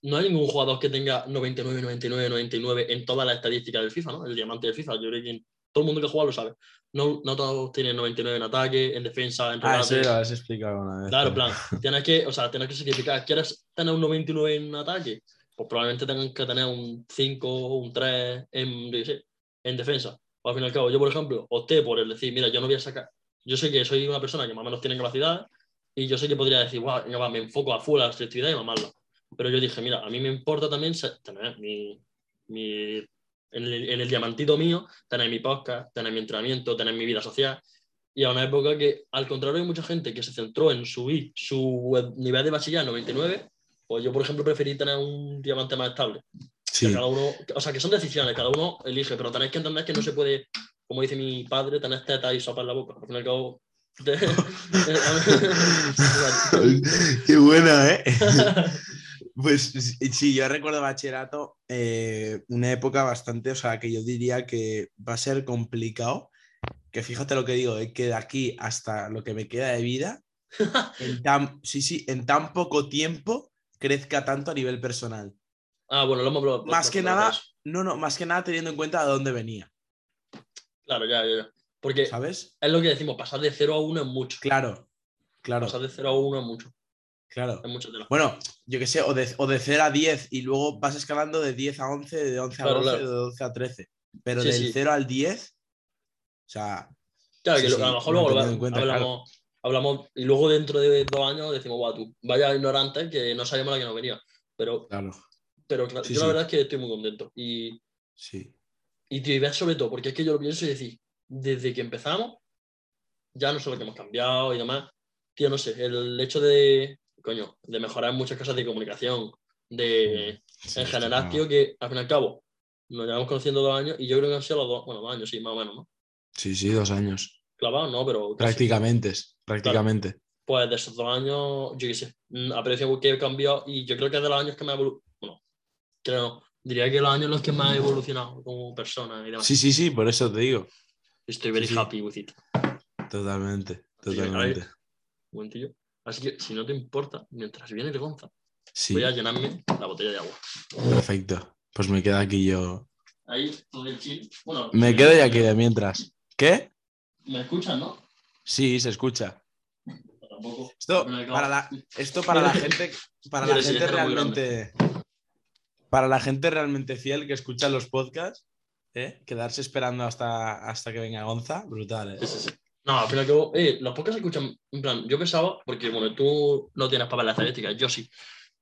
no hay ningún jugador que tenga 99, 99, 99 en todas las estadísticas del FIFA, ¿no? El diamante del FIFA, yo creo que todo el mundo que juega lo sabe. No, no todos tienen 99 en ataque, en defensa, en Ah, regate. ya lo has explicado una vez. Claro, en plan, tienes que, o sea, tienes que sacrificar. ¿Quieres tener un 99 en ataque? Pues probablemente tengan que tener un 5 o un 3 en, yo qué sé, en defensa. Al fin y al cabo, yo, por ejemplo, opté por el decir, mira, yo no voy a sacar. Yo sé que soy una persona que más o menos tiene capacidad y yo sé que podría decir, guau, va, me enfoco a full a la selectividad y mamarla. Pero yo dije, mira, a mí me importa también tener mi, mi en, el, en el diamantito mío, tener mi podcast, tener mi entrenamiento, tener mi vida social. Y a una época que, al contrario, hay mucha gente que se centró en subir su nivel de bachiller a 99, pues yo, por ejemplo, preferí tener un diamante más estable. Sí, Que cada uno, o sea, que son decisiones, cada uno elige, pero tenéis que entender que no se puede, como dice mi padre, tener teta y sopa en la boca. Al fin y al cabo. Qué buena, ¿eh? Pues sí, yo recuerdo bachillerato, eh, una época bastante, o sea, que yo diría que va a ser complicado, que fíjate lo que digo, eh, que de aquí hasta lo que me queda de vida, en tan, sí, sí, en tan poco tiempo crezca tanto a nivel personal. Ah, bueno, lo hemos probado. Más que nada, no, no, más que nada teniendo en cuenta de dónde venía, Claro, ya, ya, ya. Porque ¿sabes? es lo que decimos, pasar de 0 a 1 es mucho. Claro, claro, Pasar de 0 a 1 es mucho. claro. Es mucho. Bueno, yo qué sé, o de, o de 0 a 10 y luego vas escalando de 10 a 11, de 11 a Claro, 12, claro. de 12 a 13. Pero Sí, del sí. 0 al 10, o sea, Claro, Sí, que lo- a lo mejor luego lo cuenta, hablamos, hablamos y luego dentro de dos años decimos, guau, tú, vaya ignorante que no sabíamos la que nos venía. Pero, claro, pero claro, Sí, yo la sí. verdad es que estoy muy contento. Y, sí. y ves sobre todo, porque es que yo lo pienso y decir, desde que empezamos, ya no sé lo que hemos cambiado y demás, tío, no sé, el hecho de, coño, de mejorar muchas cosas de comunicación, de, sí, en general, tío, que al fin y al cabo nos llevamos conociendo dos años y yo creo que han sido los dos, bueno, dos años, sí, más o menos, ¿no? Sí, sí, dos años. Clavados, ¿no? Pero casi. Prácticamente, prácticamente. pues de esos dos años, yo qué sé, mm, aprecio que he cambiado y yo creo que es de los años que me ha evolucionado. Creo. Diría que los años los que más he evolucionado como persona y demás. Sí, sí, sí, por eso te digo. Estoy very sí, sí. happy with it. Totalmente, totalmente. Momentillo. Así que, si no te importa, mientras viene el Gonza, Sí, voy a llenarme la botella de agua. perfecto. Pues me queda aquí yo ahí todo el chill. Bueno, Me quedo ya aquí de mientras. ¿Qué? ¿Me escuchan, no? Sí, se escucha. Tampoco. Esto para la, esto para la gente, para la gente realmente, para la gente realmente fiel que escucha los podcasts, ¿eh? quedarse esperando hasta, hasta que venga Gonza, brutal. ¿eh? Sí, sí, sí. No, al cabo, eh, los podcasts se escuchan, en plan, yo pensaba, porque bueno, tú no tienes para ver la estadística, yo sí,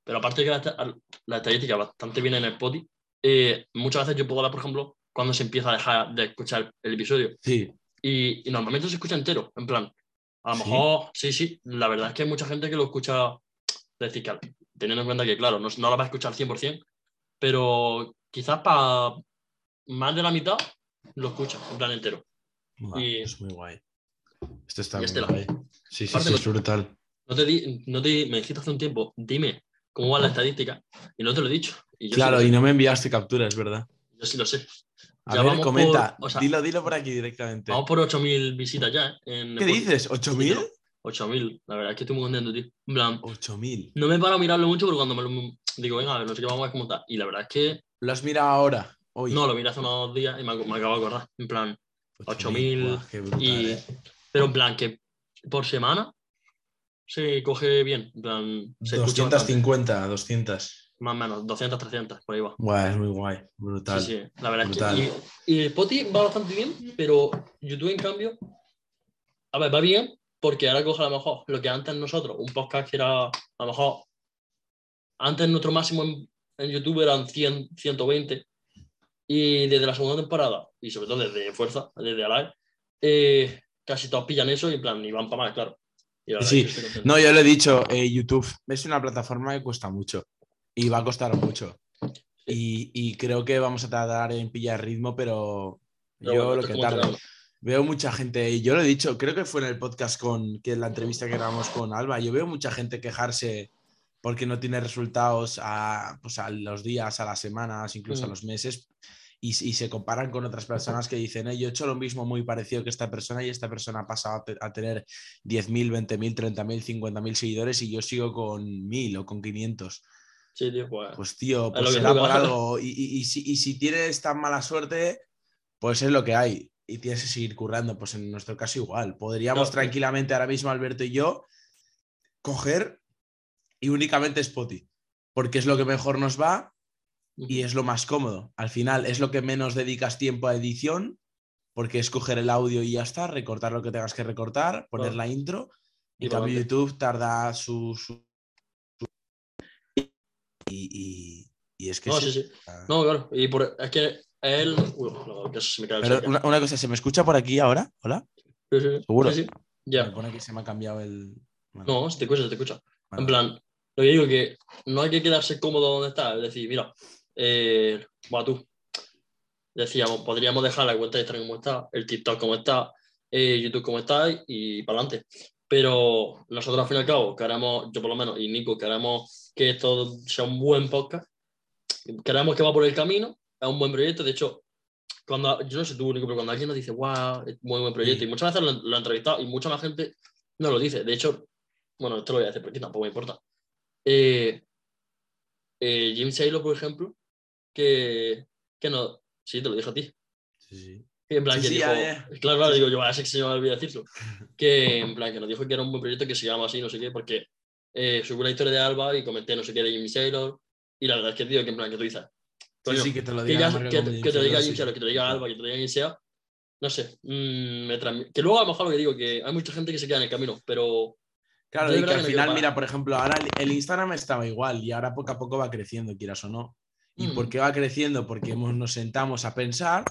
pero aparte de que la, la estadística bastante viene en el Spotify, eh, muchas veces yo puedo hablar, por ejemplo, cuando se empieza a dejar de escuchar el episodio, Sí, y, y normalmente se escucha entero, en plan, a lo ¿Sí? mejor, sí, sí, la verdad es que hay mucha gente que lo escucha, es decir, que, teniendo en cuenta que, claro, no, no lo va a escuchar 100%, pero quizás para más de la mitad lo escucha, en plan entero. Y- es muy guay. Esto está muy este la- guay. Sí, sí, Aparte sí, es brutal. No te, di, no te me dijiste hace un tiempo, dime cómo va la estadística y no te lo he dicho. Y Claro, sí, y no me enviaste capturas, ¿verdad? yo sí lo sé. A Ya ver, vamos comenta. por- o sea, dilo, dilo por aquí directamente. Vamos por 8.000 visitas ya. ¿eh? En ¿Qué dices? ¿8.000? Sí, 8.000, la verdad es que estoy muy contento, tío. En plan, 8.000. no me paro a mirarlo mucho, pero cuando me lo digo, venga, a ver, no sé qué vamos a está. Y la verdad es que ¿Lo has mirado ahora? Hoy. no, lo miré hace unos días y me, ac- me acabo de acordar. En plan, 8.000 Buah, qué brutal, y- eh. pero en plan que por semana se coge bien. En plan, se escucha bastante. 250, 200. Más o menos, 200, 300, por ahí va. Guay, es muy guay. Brutal. Sí, sí, la verdad Brutal. es que. Y, y Spotify va bastante bien, pero YouTube, en cambio. A ver, va bien porque ahora coge a lo mejor lo que antes nosotros, un podcast que era a lo mejor. Antes nuestro máximo en, en YouTube eran 100, 120. Y desde la segunda temporada, y sobre todo desde Fuerza, desde Alive, eh, casi todos pillan eso y en plan, y van para más, claro. Sí, es. No, yo lo he dicho, eh, YouTube es una plataforma que cuesta mucho y va a costar mucho. Y, y creo que vamos a tardar en pillar ritmo, pero, Pero yo bueno, lo que entrenarlo. Veo mucha gente, y yo lo he dicho, creo que fue en el podcast con que en la entrevista que grabamos con Alba, yo veo mucha gente quejarse porque no tiene resultados a, pues, a los días, a las semanas, incluso a Mm. los meses, y, y se comparan con otras personas que dicen, "Eh, yo he hecho lo mismo muy parecido que esta persona y esta persona ha pasado a, a tener 10.000, 20.000, 30.000, 50.000 seguidores y yo sigo con 1.000 o con 500. Sí, tío, pues. Pues tío, Es pues será por algo. Y, y- y si, y si tienes tan mala suerte, pues es lo que hay. Y tienes que seguir currando. Pues en nuestro caso igual. Podríamos tranquilamente ahora mismo, Alberto y yo, coger y únicamente Spotify. Porque es lo que mejor nos va y es lo más cómodo. Al final es lo que menos dedicas tiempo a edición, porque es coger el audio y ya está, recortar lo que tengas que recortar, poner la intro. Y En cambio. YouTube tarda su. su- su- Y, y- y es que. No, sí. sí, sí. No, claro. Y por, es que él. Uy, no, que se me cae Pero una, una cosa, ¿se me escucha por aquí ahora? ¿Hola? Sí, sí, ¿Seguro? sí, sí. Me Ya. pone que se me ha cambiado el. Vale, No, se te escucha, se te escucha. vale. En plan, lo que digo que no hay que quedarse cómodo donde está. Es decir, mira, eh, tú. Decíamos, podríamos dejar la cuenta de Instagram como está, el TikTok como está, eh, YouTube como está y para adelante. Pero nosotros, al fin y al cabo, queremos, yo por lo menos, y Nico, queremos que esto sea un buen podcast. Queremos que va por el camino, es un buen proyecto. De hecho, cuando, yo no sé tú, Nico, pero cuando alguien nos dice, wow, es muy buen proyecto, Sí. y muchas veces lo, lo he entrevistado y mucha más gente no lo dice. De hecho, bueno, esto lo voy a decir porque tampoco me importa. Eh, eh, Jim Saylor, por ejemplo, que, que no, sí, te lo dije a ti. Sí, sí. Que en plan, Sí, que sí, dijo, ya, ya. claro, claro, digo, yo, así que se me olvidó decirlo. Que en plan, que nos dijo que era un buen proyecto que se llama así, no sé qué, porque eh, subí una historia de Alba y comenté no sé qué de Jim Saylor. Y la verdad es que, tío, que en plan, que tú dices, Sí, que te lo que, diga. ya- la que, te- Jim que te lo diga Jim. Saylor, que te lo diga Alba, que te lo diga quien sea, no sé, mm, me que luego a lo mejor lo que digo, que hay mucha gente que se queda en el camino, pero Claro, Yo y que al final, mira, por ejemplo, ahora el- Instagram estaba igual y ahora poco a poco va creciendo, quieras o no. ¿Y Mm. por qué va creciendo? Porque hemos, nos sentamos a pensar,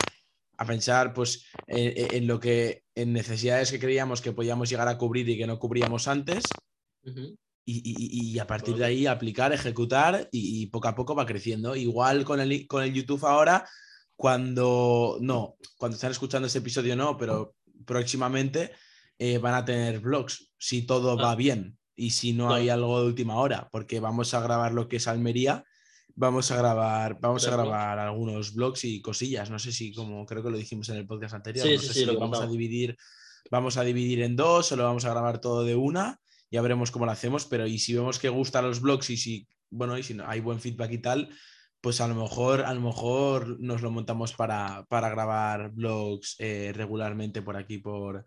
a pensar pues en, en lo que, en necesidades que creíamos que podíamos llegar a cubrir y que no cubríamos antes ujú, y, y- y a partir de ahí aplicar, ejecutar y, y poco a poco va creciendo. Igual con el, con el YouTube ahora, cuando no, cuando están escuchando este episodio no, pero próximamente eh, van a tener vlogs, si todo va Ah. bien y si no hay algo de última hora, porque vamos a grabar lo que es Almería. Vamos a grabar, vamos a vlogs. grabar algunos vlogs y cosillas. No sé si, como creo que lo dijimos en el podcast anterior, Sí, no sí, sé sí, si lo vamos a dividir, vamos a dividir en dos o lo vamos a grabar todo de una ya veremos cómo lo hacemos, pero y si vemos que gustan los blogs y si, bueno, y si no- hay buen feedback y tal, pues a lo mejor, a lo mejor nos lo montamos para, para grabar vlogs eh, regularmente por aquí, por.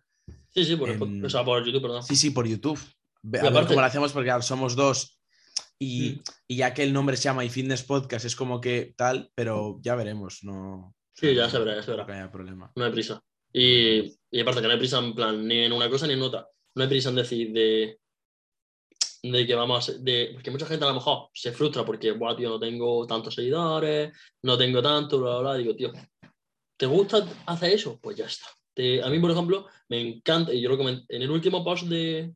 Sí, sí, por, Em, o sea, por YouTube, perdón. Sí, sí, por YouTube. A ver cómo lo hacemos porque claro, somos dos. Y, Mm. y ya que el nombre se llama iFitness Podcast, es como que tal, pero ya veremos, no. Sí, ya no- se verá, ya se no verá. que haya problema. No hay prisa. Y, y aparte que no hay prisa en plan ni en una cosa ni en otra. No hay prisa en decir de, de que vamos a... De, porque mucha gente a lo mejor se frustra porque, Buah, tío, no tengo tantos seguidores, no tengo tanto, bla, bla, bla. Digo, tío, ¿te gusta hacer eso? Pues ya está. Te- a mí, por ejemplo, me encanta, y yo lo comenté en el último post de,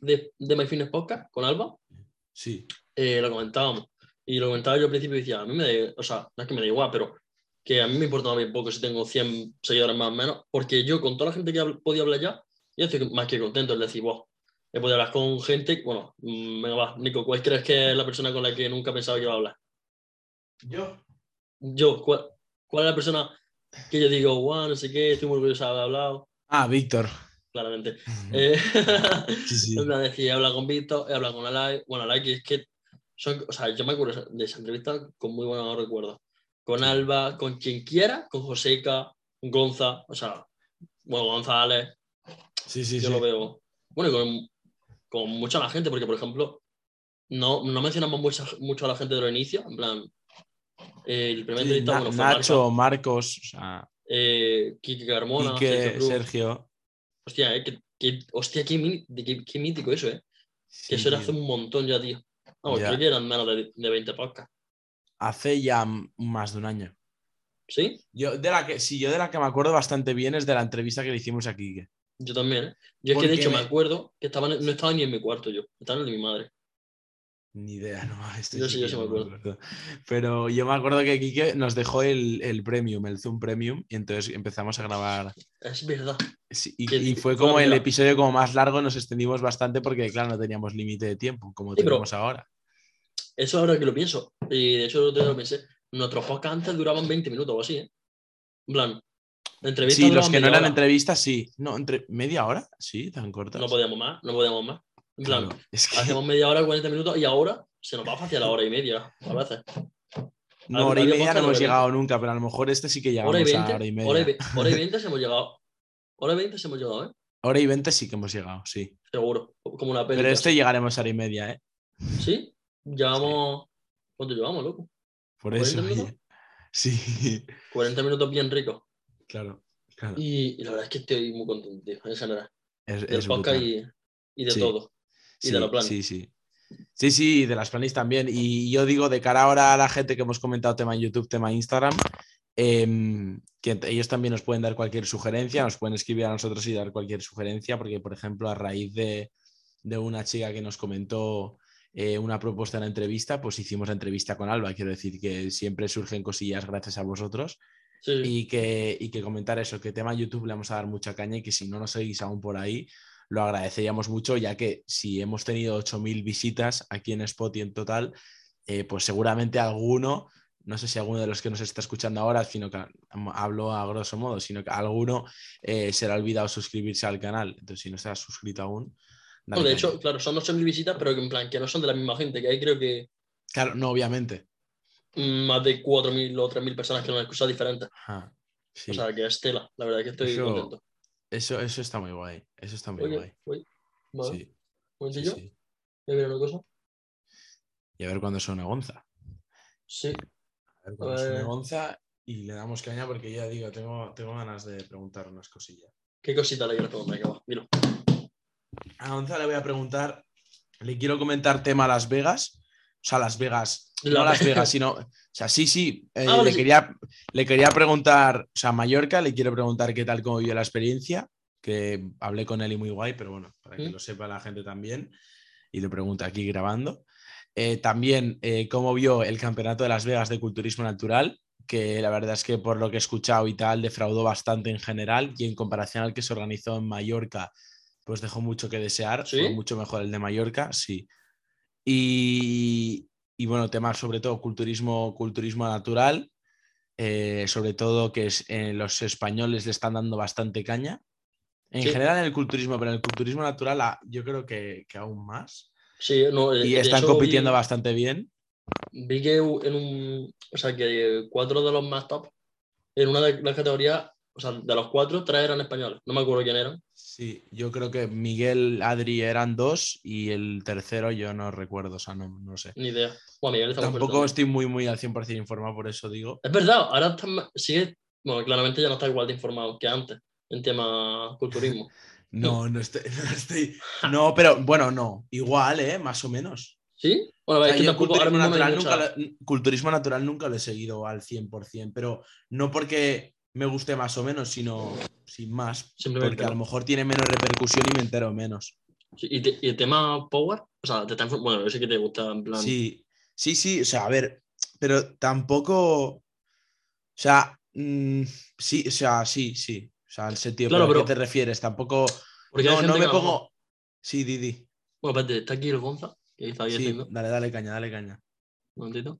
de, de My Fitness Podcast con Alba, Sí, eh, lo comentábamos. Y lo comentaba yo al principio y decía, a mí me da, o sea, no es que me da igual, pero que a mí me importa bien poco si tengo 100 seguidores más o menos, porque yo con toda la gente que podido hablar ya, yo estoy más que contento, es decir, wow, he podido hablar con gente, bueno, mm, venga, va, Nico, ¿cuál crees que es la persona con la que nunca pensaba que iba a hablar? yo. Yo, ¿cuál, cuál es la persona que yo digo, wow, no sé qué, estoy muy orgulloso de haber hablado? Ah, Víctor. Claramente. Eh, Sí, sí. en plan, decir, he hablado con Víctor, he hablado con Alay. Bueno, Alay, que es que son, o sea, yo me acuerdo de esa entrevista con muy buenos recuerdos. Con Alba, con quien quiera, con Joseca, con Gonza, o sea, bueno, González, Sí, sí, yo sí. lo veo. Bueno, y con, con mucha la gente, porque por ejemplo, no, no mencionamos mucha- mucho a la gente de los inicios, en plan, eh, el primer Na- fue Nacho, Marcos, o sea, eh, Kike Carmona, Quique, Sergio. Hostia, eh, que, que- hostia, qué, qué- qué mítico eso, eh. Sí, Que eso era hace un montón ya, tío. Vamos, Ya. creo que eran menos de, de 20 podcasts. Hace ya más de un año. ¿Sí? Yo de la que, sí, yo de la que me acuerdo bastante bien es de la entrevista que le hicimos a Quique. Yo también, ¿eh? Yo es que de hecho me me- acuerdo que estaba, no estaba ni en mi cuarto yo, estaba en el de mi madre. Ni idea, no. este Yo sí, yo sí me acuerdo. Pero yo me acuerdo que Quique nos dejó el, el premium, el Zoom Premium, y entonces empezamos a grabar. Es verdad. Sí, y, fue como el episodio como más largo, nos extendimos bastante porque, claro, no teníamos límite de tiempo, como Sí, tenemos ahora. Eso ahora que lo pienso. Y de hecho, día lo pensé. Nuestros podcasts antes duraban 20 minutos o así, ¿eh? En plan, entrevistas Sí, los que no eran hora. entrevistas, sí. No, entre media hora, sí, tan cortas. No podíamos más, no podíamos más. Claro, es que hacemos media hora, 40 minutos y ahora se nos va hacia la hora y media a veces. no, hora y media no hemos llegado nunca, pero a lo mejor este sí que llegamos Hora y a 20, hora y media. hora y, hora y 20 se hemos llegado. Hora y 20 se hemos llegado, ¿eh? Hora y 20 sí que hemos llegado, sí. Seguro. Como una peli. Pero este llegaremos a hora y media, ¿eh? ¿Sí? Llevamos. ¿Cuánto llevamos, loco? Por 40 eso. minutos? Sí, 40 minutos bien ricos. claro. claro. Y, y la verdad es que estoy muy contento, tío, en general. Es, Del es podcast y, y de Sí. todo. De Sí, los planes. Sí, sí. Sí, sí, de las planes también. Y yo digo, de cara ahora a la gente que hemos comentado tema en YouTube, tema Instagram, em, que ellos también nos pueden dar cualquier sugerencia, nos pueden escribir a nosotros y dar cualquier sugerencia, porque, por ejemplo, a raíz de, de una chica que nos comentó eh, una propuesta en la entrevista, pues hicimos la entrevista con Alba. Quiero decir que siempre surgen cosillas gracias a vosotros. Sí. Y que, y que comentar eso, que tema YouTube le vamos a dar mucha caña y que si no nos seguís aún por ahí, lo agradeceríamos mucho, ya que si hemos tenido 8.000 visitas aquí en Spot y en total, eh, pues seguramente alguno, no sé si alguno de los que nos está escuchando ahora, sino que hablo a grosso modo, sino que alguno eh, se ha olvidado suscribirse al canal. Entonces, si no estás suscrito aún, No, de hecho, claro, son 8.000 visitas, pero que en plan, que no son de la misma gente, que hay creo que claro, no, obviamente. mm, más de 4.000 o 3.000 personas que nos escuchan diferentes. Ajá, sí. O sea, que es tela. La verdad es que estoy Eso- contento. Eso, eso está muy guay. Eso está muy Oye, guay. oye, vale, Sí, voy a ver una cosa. Y a ver cuándo suena Gonza. Sí, A ver cuándo suena Eh. Gonza y le damos caña porque ya digo, tengo, tengo ganas de preguntar unas cosillas. ¿qué cosita le quieres preguntar? Va, dilo. A Gonza le voy a preguntar, le quiero comentar tema Las Vegas. O sea, Las Vegas, La- no Las Vegas, sino, sea, sí, sí, eh, Ah, vale, le, sí. Quería, le quería preguntar, o sea, Mallorca, le quiero preguntar qué tal, cómo vivió la experiencia, que hablé con él y muy guay, pero bueno, para que lo sepa la gente también, y le pregunto aquí grabando. Eh, también eh, cómo vio el campeonato de Las Vegas de culturismo natural, que la verdad es que por lo que he escuchado y tal, defraudó bastante en general, y en comparación al que se organizó en Mallorca, pues dejó mucho que desear, ¿Sí? fue mucho mejor el de Mallorca, sí. Y, y bueno, temas sobre todo culturismo, culturismo natural, eh, sobre todo que es, eh, los españoles le están dando bastante caña. En Sí. general en el culturismo, pero en el culturismo natural ah, yo creo que, que aún más. Sí, no, eh, Y de están hecho, compitiendo vi- bastante bien. vi que en un. O sea, que cuatro de los más top, en una de las categorías, o sea, de los cuatro, tres eran españoles. No me acuerdo quién eran. Sí, yo creo que Miguel, Adri eran dos y el tercero yo no recuerdo, o sea, no, no sé. Ni idea. Bueno, Miguel Tampoco estoy muy, muy al 100% informado, por eso digo. Es verdad, ahora está sigue. Bueno, claramente ya no está igual de informado que antes en tema culturismo. No, no estoy, no estoy- No, pero bueno, no. Igual, ¿eh? Más o menos. ¿Sí? Bueno, O es sea, que yo tampoco ahora culturismo, natural nunca culturismo natural nunca lo he seguido al 100%, pero no porque me guste más o menos, sino sin más. Porque a lo mejor tiene menos repercusión y me entero menos. ¿Y, te- y el tema Power? O sea, te bueno, yo sé que te gusta en plan. Sí, sí, sí, o sea, a ver, pero tampoco, o sea, mm, sí, o sea, sí, sí, o sea, el sentido, Claro, pero ¿a qué te refieres? Tampoco, Porque no, no me mejor- pongo, sí, Didi, Bueno, espérate, está aquí el Gonza, que está aquí sí, haciendo. dale, dale caña, dale caña. Un momentito.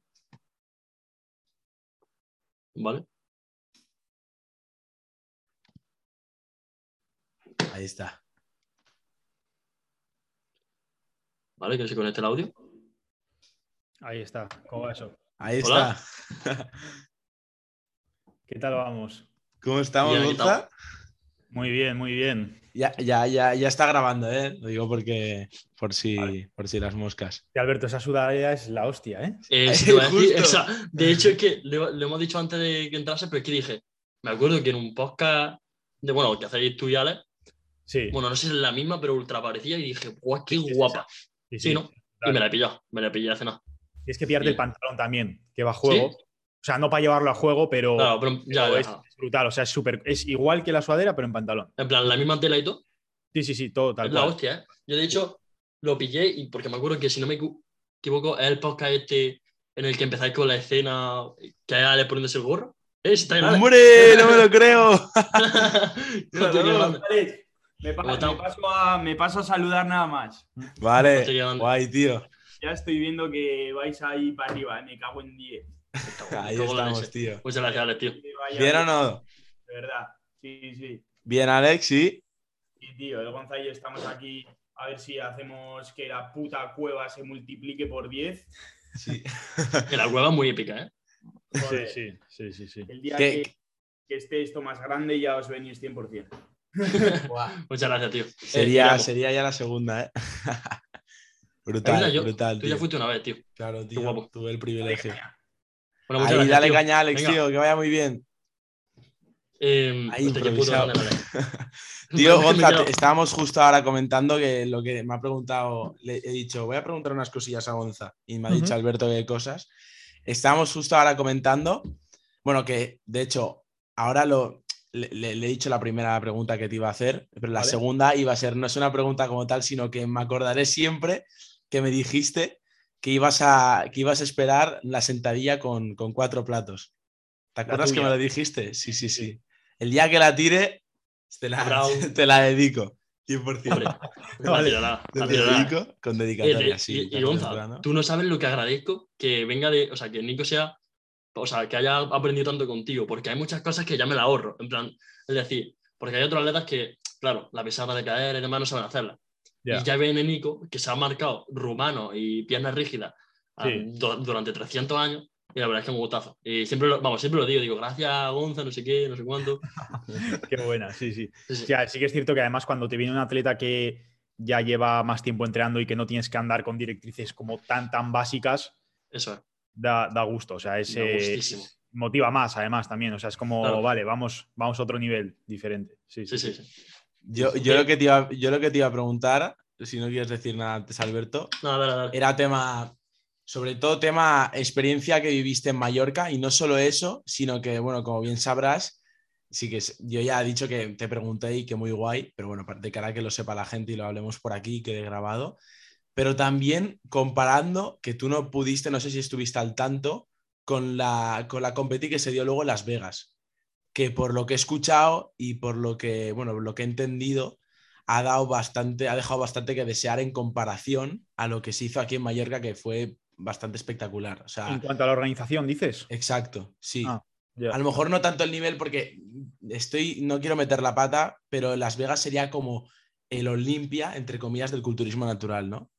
Vale. Ahí está. Vale, que se conecte el audio. Ahí está, ¿cómo va eso? Ahí Hola. está. ¿Qué tal vamos? ¿Cómo estamos, Gonza? Muy bien, muy bien. Ya, ya, ya, ya está grabando, ¿eh? Lo digo porque, por si, Vale. por si las moscas. Y Alberto, esa sudadera es la hostia, ¿eh? Eh, sí decir, de hecho, es que lo, lo hemos dicho antes de que entrase, pero es que dije, me acuerdo que en un podcast de, bueno, que hacéis tú y Ale, Sí. bueno, no sé si es la misma, pero ultra parecida, y dije, guau, qué Sí, sí, sí, guapa. sí, Sí, ¿no? Y me la he pillado, me la pillé hace nada. Tienes que pillarte Sí. el pantalón también, que va a juego. ¿Sí? O sea, no para llevarlo a juego, pero, Claro, pero ya, pero ya, es, es brutal. O sea, es súper. Es igual que la sudadera, pero en pantalón. En plan, la misma tela y todo. Sí, sí, sí, todo tal es la hostia, ¿eh? Yo, de hecho, lo pillé y porque me acuerdo que, si no me equi- equivoco, es el podcast este en el que empezáis con la escena que hay Ale poniéndose el gorro. ¿Eh? Si. ¡Hombre! ¡No me lo creo! Joder, qué grande. Me, paso a, me paso a saludar nada más. Vale, guay, tío. Ya estoy viendo que vais ahí para arriba, eh, me cago en 10. Ahí estamos, ese. tío. Muchas gracias, Alex, tío. ¿Bien o no? De verdad. Sí, sí. Bien, Alex, sí. Y tío, el Gonza y yo estamos aquí a ver si hacemos que la puta cueva se multiplique por 10. Sí. Que la cueva es muy épica, ¿eh? Joder, Sí, sí, sí, sí, sí. El día ¿Qué- que, que esté esto más grande ya os venís 100%. Muchas gracias, tío. Sería, Eh, sería ya la segunda, ¿eh? Brutal, verdad, yo- brutal. Tú ya fuiste una vez, tío. Claro, tío. guapo. Tuve el privilegio. Bueno, muchas Ahí, gracias, dale tío. caña, Alex, Venga. tío, que vaya muy bien. Eh, Ahí, hostia, qué puto improvisado. Tío, Gonza, estábamos justo ahora comentando que lo que me ha preguntado, le he dicho, voy a preguntar unas cosillas a Gonza. Y me ha dicho. Alberto qué cosas. Estábamos justo ahora comentando, bueno, que de hecho, ahora lo, le, le- le he dicho la primera pregunta que te iba a hacer, pero la Vale. segunda iba a ser, no es una pregunta como tal, sino que me acordaré siempre que me dijiste que ibas a, que ibas a esperar la sentadilla con, con cuatro platos. ¿Te acuerdas que me lo dijiste? Sí, sí, sí. El día que la tire, te la, te la dedico. 100%. Hombre, la Vale. tirará, Te la la tirará. dedico con Eh, de- dedicatoria, sí. y, y Gonza, tú no sabes lo que agradezco que venga de, o sea, que Nico sea, o sea, que haya aprendido tanto contigo, porque hay muchas cosas que ya me la ahorro, en plan, es decir, porque hay otros atletas que, claro, la pesada de caer demás no saben hacerla. Ya. Y ya viene Nico, que se ha marcado rumano y piernas rígidas ah, Sí. du- durante 300 años, y la verdad es que es un gustazo. Y siempre lo, vamos, siempre lo digo, digo, gracias Gonza, no sé qué, no sé cuánto. Qué buena, sí, sí. Sí, sí. O sea, sí que es cierto que además cuando te viene un atleta que ya lleva más tiempo entrenando y que no tienes que andar con directrices como tan, tan básicas, Eso es. Da, da gusto. O sea, es, eh, motiva más además también. O sea, es como, Claro. vale, vamos, vamos a otro nivel diferente. Sí, sí, Sí, sí, sí. Yo, yo, lo que te iba, yo lo que te iba a preguntar, si no quieres decir nada antes, Alberto, No, dale, dale. era tema, sobre todo tema experiencia que viviste en Mallorca y no solo eso, sino que, bueno, como bien sabrás, sí que yo ya he dicho que te pregunté y que muy guay, pero bueno, de cara a que lo sepa la gente y lo hablemos por aquí y quede grabado, pero también comparando que tú no pudiste, no sé si estuviste al tanto, con la, con la competi que se dio luego en Las Vegas, que por lo que he escuchado y por lo que, bueno, lo que he entendido, ha dado bastante, ha dejado bastante que desear en comparación a lo que se hizo aquí en Mallorca, que fue bastante espectacular. O sea, En cuanto a la organización, dices. exacto, sí. Ah. A lo mejor no tanto el nivel porque estoy, no quiero meter la pata, pero Las Vegas sería como el Olimpia, entre comillas, del culturismo natural, ¿no?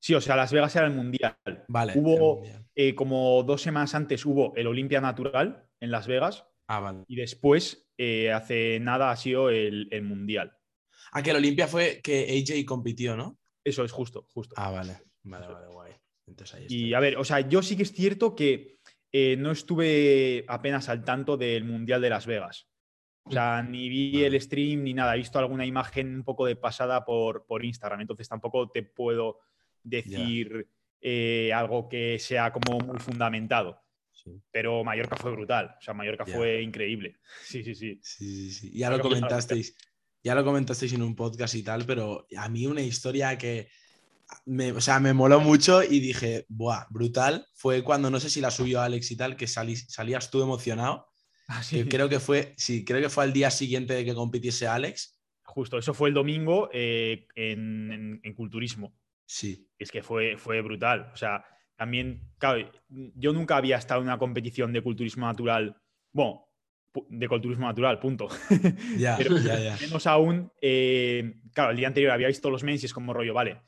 Sí, o sea, Las Vegas era el mundial. Vale. Hubo- mundial. Eh, como dos semanas antes hubo el Olimpia Natural en Las Vegas Ah, vale. y después, eh, hace nada, ha sido el, el mundial. Ah, que el Olimpia fue que AJ compitió, ¿no? Eso es justo, justo. Ah, vale. Vale, vale, guay. Entonces ahí está. Y a ver, o sea, yo sí que es cierto que eh, no estuve apenas al tanto del Mundial de Las Vegas. O sea, ni vi el stream ni nada. He visto alguna imagen un poco de pasada por, por Instagram. Entonces tampoco te puedo decir eh, algo que sea como muy fundamentado. Sí. Pero Mallorca fue brutal. O sea, Mallorca fue increíble. Sí, sí, sí. Sí, sí, sí. Ya lo comentasteis. Ya lo comentasteis en un podcast y tal, pero a mí una historia que me, o sea, me moló mucho y dije, buah, brutal. Fue cuando no sé si la subió Alex y tal, que salí- salías tú emocionado. Ah, Que creo que fue, sí, creo que fue al día siguiente de que compitiese Alex. Justo, eso fue el domingo eh, en, en- en culturismo. Sí, Es que fue, fue brutal. O sea, también, claro, yo nunca había estado en una competición de culturismo natural. Bueno, de culturismo natural, punto. ya, Pero- ya, ya. Menos aún, eh, claro, el día anterior había visto los mens y es como rollo, vale.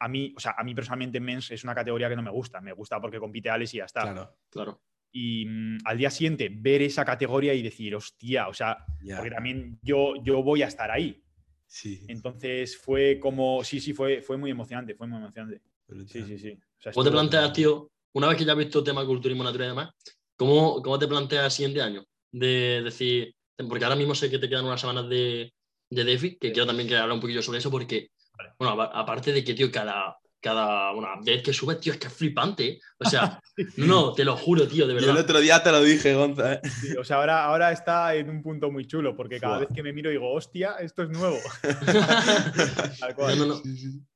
A mí, o sea, a mí personalmente mens es una categoría que no me gusta. Me gusta porque compite Alex y ya está. Claro, Claro. Y mm, al día siguiente ver esa categoría y decir, hostia, o sea, ya. porque también yo, yo voy a estar ahí. Sí, Entonces fue como, sí, sí, fue, fue muy emocionante, fue muy emocionante. Sí, sí, sí. O sea, ¿Cómo te planteas, tío, una vez que ya has visto tema culturismo natural y demás, ¿cómo, cómo te planteas el siguiente año? De decir, porque ahora mismo sé que te quedan unas semanas de, de DeFi, que quiero también que hablar un poquillo sobre eso, porque, Vale. bueno, aparte de que, tío, cada, cada una update que subes, tío, es que es flipante. O sea, no, no, te lo juro, tío, de Yo el verdad. otro día te lo dije, Gonza. ¿eh? Sí, o sea, ahora, ahora está en un punto muy chulo, porque cada Fua. vez que me miro digo, hostia, esto es nuevo. Tal cual. No, no, no.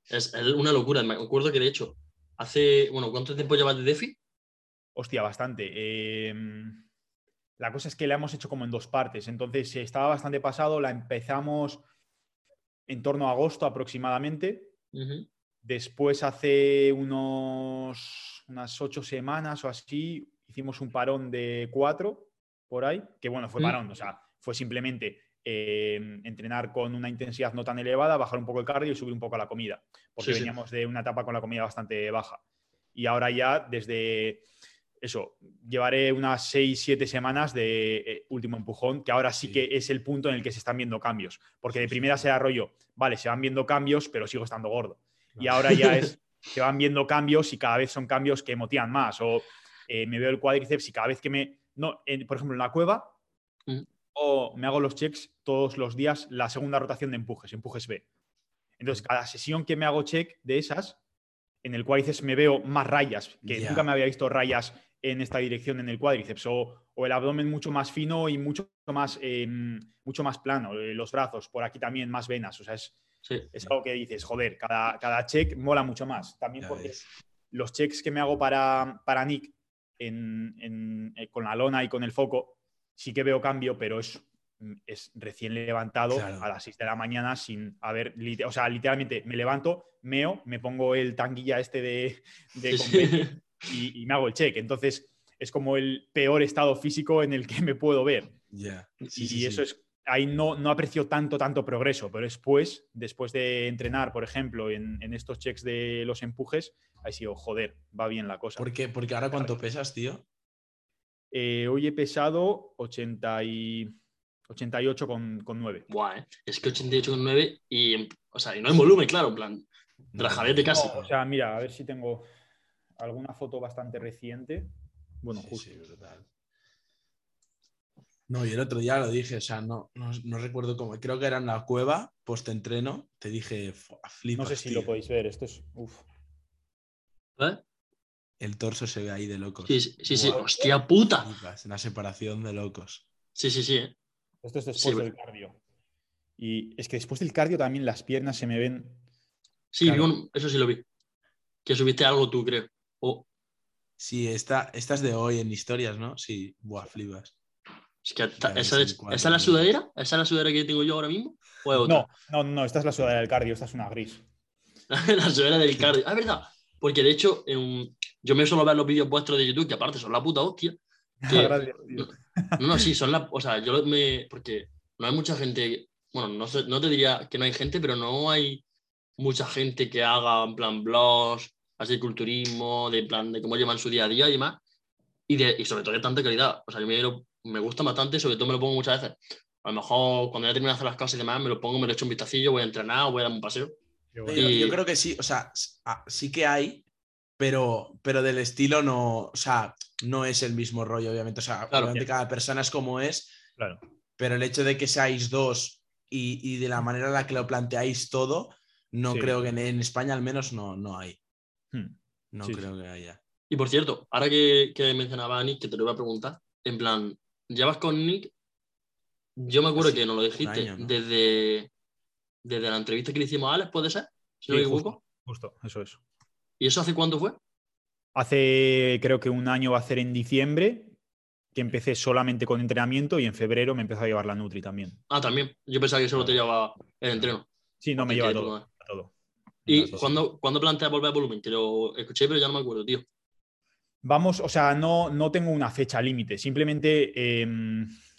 Es, es una locura. Me acuerdo que, de hecho, hace, bueno, ¿cuánto tiempo llevas de DeFi? Hostia, bastante. Eh, la cosa es que la hemos hecho como en dos partes. Entonces, eh, estaba bastante pasado. La empezamos en torno a agosto aproximadamente. Después, hace unos, unas ocho semanas o así, hicimos un parón de cuatro por ahí. Que bueno, fue Mm. parón. O sea, fue simplemente eh, entrenar con una intensidad no tan elevada, bajar un poco el cardio y subir un poco la comida. Porque Sí, sí. veníamos de una etapa con la comida bastante baja. Y ahora ya, desde eso, llevaré unas 6, 7 semanas de eh, último empujón, que ahora sí Sí. que es el punto en el que se están viendo cambios. Porque de primera será rollo, vale, se van viendo cambios, pero sigo estando gordo. Y ahora ya es, se van viendo cambios y cada vez son cambios que motivan más. O eh, me veo el cuádriceps y cada vez que me. No, en- por ejemplo, en la cueva, Mm. o me hago los checks todos los días, la segunda rotación de empujes, empujes B. Entonces, cada sesión que me hago check de esas, en el cuádriceps me veo más rayas, que nunca me había visto rayas en esta dirección en el cuádriceps, o, o el abdomen mucho más fino y mucho más, eh, mucho más plano, eh, los brazos, por aquí también más venas, o sea, es, Sí. es algo que dices, joder, cada, cada check mola mucho más. También Ya porque ves. los checks que me hago para, para Nick en- en- eh, con la lona y con el foco, sí que veo cambio, pero es, es recién levantado Claro. a las 6 de la mañana sin haber, o sea, literalmente me levanto, meo, me pongo el tanguilla este de, de Sí, y, y me hago el check. Entonces es como el peor estado físico en el que me puedo ver. Ya. y eso sí. es, ahí no, no aprecio tanto, tanto progreso, pero después, después de entrenar, por ejemplo, en, en estos checks de los empujes, ahí sí, oh, joder, va bien la cosa. ¿Por qué? Porque ahora cuánto pesas, tío. Eh, hoy he pesado 80 y 88 con, con 9. Buah, ¿eh? Es que 88,9 y, o sea, y no en volumen, claro, en plan, Trajadete casi. o sea, mira, a ver si tengo alguna foto bastante reciente. Bueno, Sí, justo. sí. No, y el otro día lo dije, o sea, no, no, no recuerdo cómo. Creo que era en la cueva, post-entreno. Te dije, "Fua, No flipas, sé si tío". lo podéis ver, esto es... uf. ¿eh? El torso se ve ahí de locos. Sí, sí, sí, hostia puta. flipas, Una separación de locos. Sí, sí, sí. ¿eh? Esto es después Sí, del cardio. Y es que después del cardio también las piernas se me ven... Sí, Claro. vi un- eso sí lo vi. Que subiste algo tú, creo. O Sí, esta, esta es de hoy en historias, ¿no? Sí, buah, flipas. Es que esa, es, ¿esa es la sudadera? ¿Esa es la sudadera que tengo yo ahora mismo? ¿O es otra? No, no, no, esta es la sudadera del cardio, esta es una gris. la sudadera del cardio. Ah, es verdad. Porque de hecho, en- yo me suelo ver los vídeos vuestros de YouTube, que aparte son la puta hostia. Que- Gracias, tío. No, no, sí, son la. O sea, yo me. Porque no hay mucha gente. Bueno, no, sé- no te diría que no hay gente, pero no hay mucha gente que haga en plan blogs, así culturismo, de plan de cómo llevan su día a día y demás. Y, de, y sobre todo de tanta calidad. O sea, yo me, me gusta bastante y sobre todo me lo pongo muchas veces. A lo mejor cuando ya termino de hacer las cosas y demás, me lo pongo, me lo echo un vistacillo, voy a entrenar, voy a dar un paseo. Yo, Y- yo creo que sí, o sea, ah, sí que hay, pero, pero del estilo no, o sea, no es el mismo rollo, obviamente. O sea, Claro. obviamente cada persona es como es, Claro. pero el hecho de que seáis dos y, y de la manera en la que lo planteáis todo, no Sí. creo que en, en España al menos no, no hay. Hmm. No Sí, creo que haya. Y por cierto, ahora que, que mencionaba a Nick, que te lo iba a preguntar, en plan, ¿llevas con Nick? Yo me acuerdo que nos lo dijiste año, ¿no? desde, desde la entrevista que le hicimos a Alex, ¿puede ser? Si no Sí, me equivoco. justo, justo, eso es. ¿Y eso hace cuánto fue? Hace, creo que un año va a ser en diciembre, que empecé solamente con entrenamiento y en febrero me empezó a llevar la Nutri también. Ah, también. Yo pensaba que solo te llevaba el entreno. Sí, no me lleva todo. a todo. ¿Y cuándo, cuándo planteas volver al volumen? Que lo escuché, pero ya no me acuerdo, tío. Vamos, o sea, no, no tengo una fecha límite. Simplemente, eh,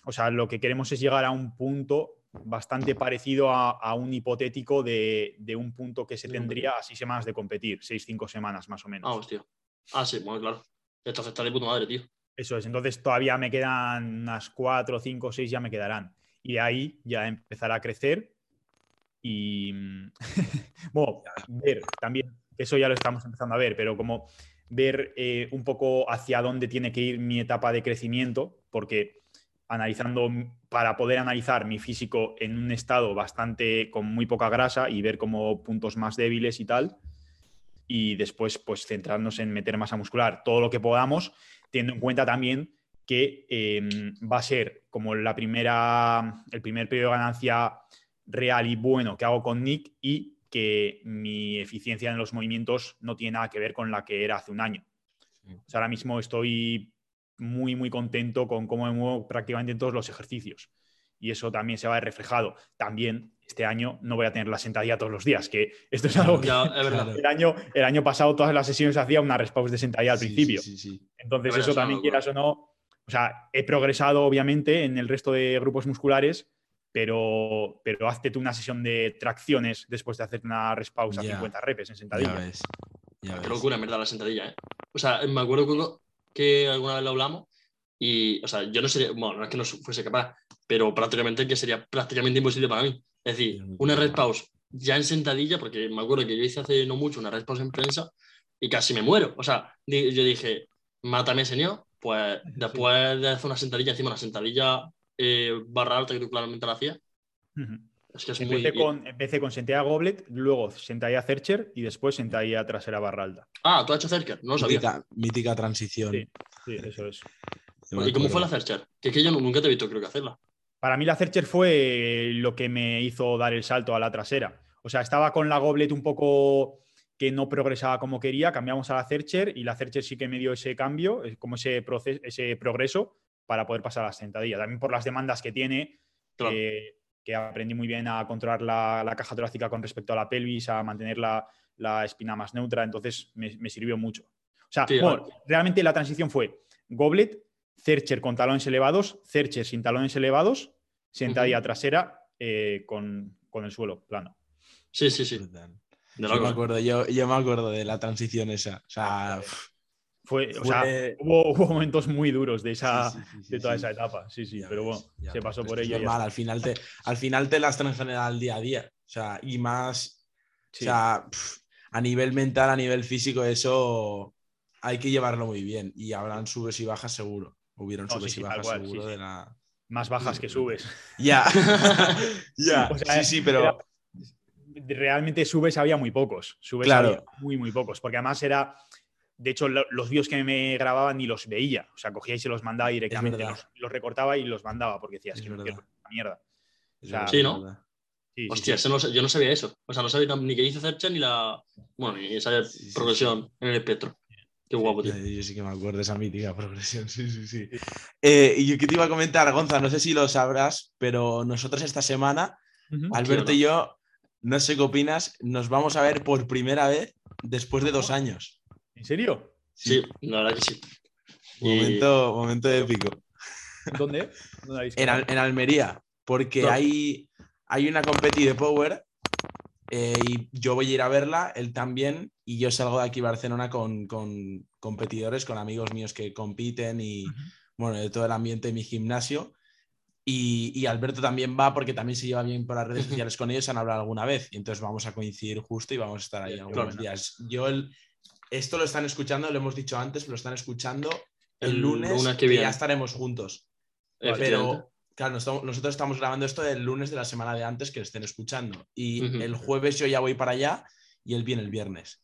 o sea, lo que queremos es llegar a un punto bastante parecido a, a un hipotético de, de un punto que se tendría a seis semanas de competir, seis, cinco semanas más o menos. Ah, hostia. Ah, sí, bueno, claro. Entonces está de puta madre, tío. Eso es, entonces todavía me quedan unas cuatro, cinco, seis ya me quedarán. Y de ahí ya empezará a crecer y, bueno, ver también, eso ya lo estamos empezando a ver, pero como ver eh, un poco hacia dónde tiene que ir mi etapa de crecimiento, porque analizando, para poder analizar mi físico en un estado bastante con muy poca grasa y ver como puntos más débiles y tal, y después pues centrarnos en meter masa muscular todo lo que podamos, teniendo en cuenta también que eh, va a ser como la primera, el primer periodo de ganancia real y bueno que hago con Nick y que mi eficiencia en los movimientos no tiene nada que ver con la que era hace un año. O sea, ahora mismo estoy muy, muy contento con cómo me muevo prácticamente en todos los ejercicios. Y eso también se va a ver reflejado. También este año no voy a tener la sentadilla todos los días, que esto es algo que es el año, el año pasado todas las sesiones hacía una respawn de sentadilla al Sí, principio. Sí. Entonces, eso también, quieras o no, o sea, he progresado obviamente en el resto de grupos musculares, pero, pero hazte tú una sesión de tracciones después de hacer una respausa a Ya. 50 repes en Ya sentadilla. ves. ya Qué ves. locura, en verdad, la sentadilla, ¿eh? O sea, me acuerdo que, alguna vez lo hablamos y, o sea, yo no sería, bueno, no es que no fuese capaz, pero prácticamente que sería prácticamente imposible para mí. Es decir, una red pause ya en sentadilla, porque me acuerdo que yo hice hace no mucho una red pause en prensa y casi me muero. O sea, yo dije, mátame, señor, pues después de hacer una sentadilla, encima una sentadilla eh, barra alta que tú claramente la hacías, es que es muy... Empecé, con, empecé con sentadilla goblet, luego sentadilla Cercher y después sentadilla trasera barra alta. Ah, tú has hecho Cerker, no lo sabía. Mítica, mítica transición. Sí. Sí, eso es. ¿Y cómo fue la. Cercher? Que es que yo nunca te he visto, creo que hacerla. Para mí la Cercher fue lo que me hizo dar el salto a la trasera. O sea, estaba con la Goblet un poco que no progresaba como quería, cambiamos a la Cercher y la Cercher sí que me dio ese cambio, eh, como ese, proceso, ese progreso para poder pasar a la sentadilla. También por las demandas que tiene, Claro. que, que aprendí muy bien a controlar la, la caja torácica con respecto a la pelvis, a mantener la, la espina más neutra, entonces me, me sirvió mucho. O sea, Sí, bueno, realmente la transición fue Goblet, Cercher con talones elevados, Cercher sin talones elevados, sentadilla trasera eh, con, con el suelo plano. Sí, sí, sí. Yo me acuerdo, yo, yo me acuerdo de la transición esa. O sea, Fue, o sea, hubo, hubo momentos muy duros de, esa, Sí, sí, sí, sí, de toda esa etapa. Sí, sí, pero bueno, ya se pasó por ello. normal, al final te, al final te las en general día a día. O sea, y más, o sea, a nivel mental, a nivel físico, eso hay que llevarlo muy bien. Y habrán subes y bajas seguro. Hubieron No, subes y bajas cual, seguro sí. de la. Más bajas que subes. Ya. ya. o sea, sí, sí, pero. era- realmente subes había muy pocos. Subes Claro. había muy, muy pocos. Porque además era. De hecho, lo- los vídeos que me grababan ni los veía. O sea, cogía y se los mandaba directamente. Los, los recortaba y los mandaba porque decía, es, que no quiero esta mierda. sea, Sí, ¿no? verdad. Sí, sí, Hostia, sí. yo no sabía eso. O sea, no sabía ni que hizo Cercha ni la. Bueno, ni esa Sí, sí, progresión en el espectro. Qué guapo, tío. Yo sí que me acuerdo de esa mítica progresión, sí, sí, sí. Eh, y yo que te iba a comentar, Gonza, no sé si lo sabrás, pero nosotros esta semana. Alberto y yo, no sé qué opinas, nos vamos a ver por primera vez después de dos años. ¿En serio? Sí, la verdad que sí. Y- Momento, momento épico. ¿Dónde? ¿Dónde habéis En, quedado? Al- en Almería, porque hay, hay una competi de Power eh, y yo voy a ir a verla, él también, y yo salgo de aquí a Barcelona con, con competidores, con amigos míos que compiten y, bueno, de todo el ambiente de mi gimnasio. Y, y Alberto también va porque también se lleva bien por las redes sociales con ellos, han hablado alguna vez, y entonces vamos a coincidir justo y vamos a estar ahí algunos claro. días. Yo el, esto lo están escuchando, lo hemos dicho antes, pero lo están escuchando el, El lunes, lunes que viene. ya estaremos juntos. Pero, claro, nosotros estamos grabando esto el lunes de la semana de antes que lo estén escuchando. Y el jueves yo ya voy para allá y él viene el viernes.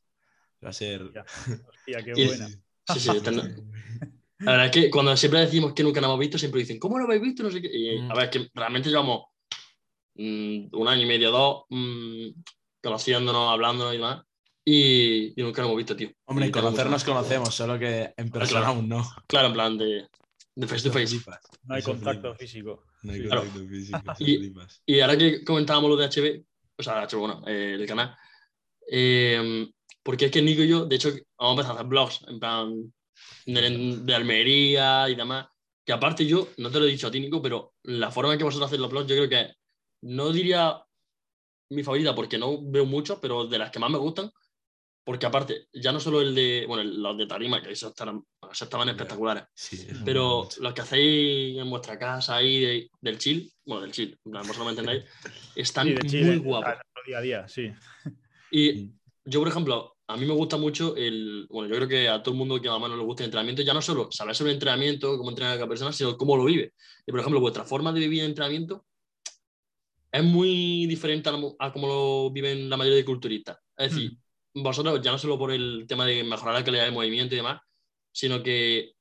Va a ser. Ya. Hostia, qué Y- buena. Sí, sí, ten- La verdad es que cuando siempre decimos que nunca lo hemos visto, siempre dicen, ¿cómo lo habéis visto? No sé qué. Y, Mm. a ver, es que realmente llevamos mm, un año y medio, dos, mm, conociéndonos, hablándonos y demás. Y, y nunca lo hemos visto, tío. Hombre, Y conocernos conocemos, solo que en persona claro. aún no. Claro, en plan de, de face to face. No hay contacto físico. No hay contacto físico. Y-. Y ahora que comentábamos lo de HB, o sea, HB, bueno, eh, el canal, eh, porque es que Nico y yo, de hecho, vamos a empezar a hacer blogs, en plan, de, de Almería y demás, que aparte yo, no te lo he dicho a ti, Nico, pero la forma en que vosotros hacéis los blogs, yo creo que no diría mi favorita, porque no veo muchos, pero de las que más me gustan, porque aparte, ya no solo el de, bueno, el- los de Tarima, que esos, estaban- esos estaban espectaculares, Sí, pero los que hacéis en vuestra casa ahí de- del chill, bueno, del chill, vosotros me entendéis, están Sí, de Chile, muy sea, guapos. día a día, sí. Y Mm. yo, por ejemplo, a mí me gusta mucho el. Bueno, yo creo que a todo el mundo que a mano le gusta el entrenamiento, ya no solo saber sobre el entrenamiento, cómo entrena cada persona, sino cómo lo vive. Y, por ejemplo, vuestra forma de vivir el entrenamiento es muy diferente a, a cómo lo viven la mayoría de culturistas. Es decir, vosotros, ya no solo por el tema de mejorar la calidad de movimiento y demás, sino que.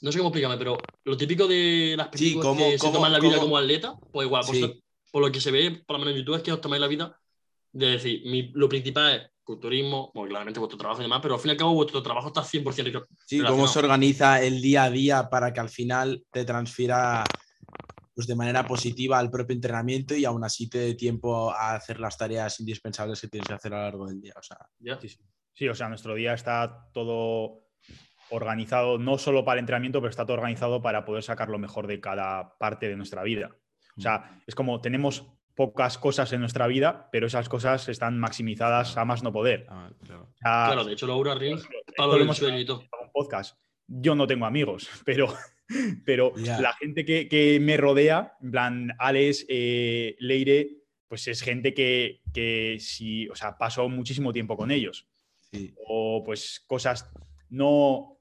No sé cómo explicarme, pero lo típico de las Sí, películas cómo- que se toman la vida cómo- como atleta, pues igual, Sí. vosotros- por lo que se ve, por lo menos en YouTube, es que os tomáis la vida de decir, mi- lo principal es culturismo, bueno, claramente vuestro trabajo y demás, pero al fin y al cabo vuestro trabajo está 100% rela- Sí, cómo se organiza el día a día para que al final te transfiera pues, de manera positiva al propio entrenamiento y aún así te dé tiempo a hacer las tareas indispensables que tienes que hacer a lo largo del día. O sea, ¿ya? Sí, sí. Sí, o sea, nuestro día está todo organizado, no solo para el entrenamiento, pero está todo organizado para poder sacar lo mejor de cada parte de nuestra vida. O sea, es como tenemos pocas cosas en nuestra vida, pero esas cosas están maximizadas a más no poder. ah, claro. O sea, Claro, de hecho, Laura Ring, esto Pablo lo hemos podcast. Yo no tengo amigos, pero, pero la gente que, que me rodea, en plan, Alex, eh, Leire, pues es gente que, que sí, o sea, paso muchísimo tiempo con ellos. Sí. O pues cosas, no,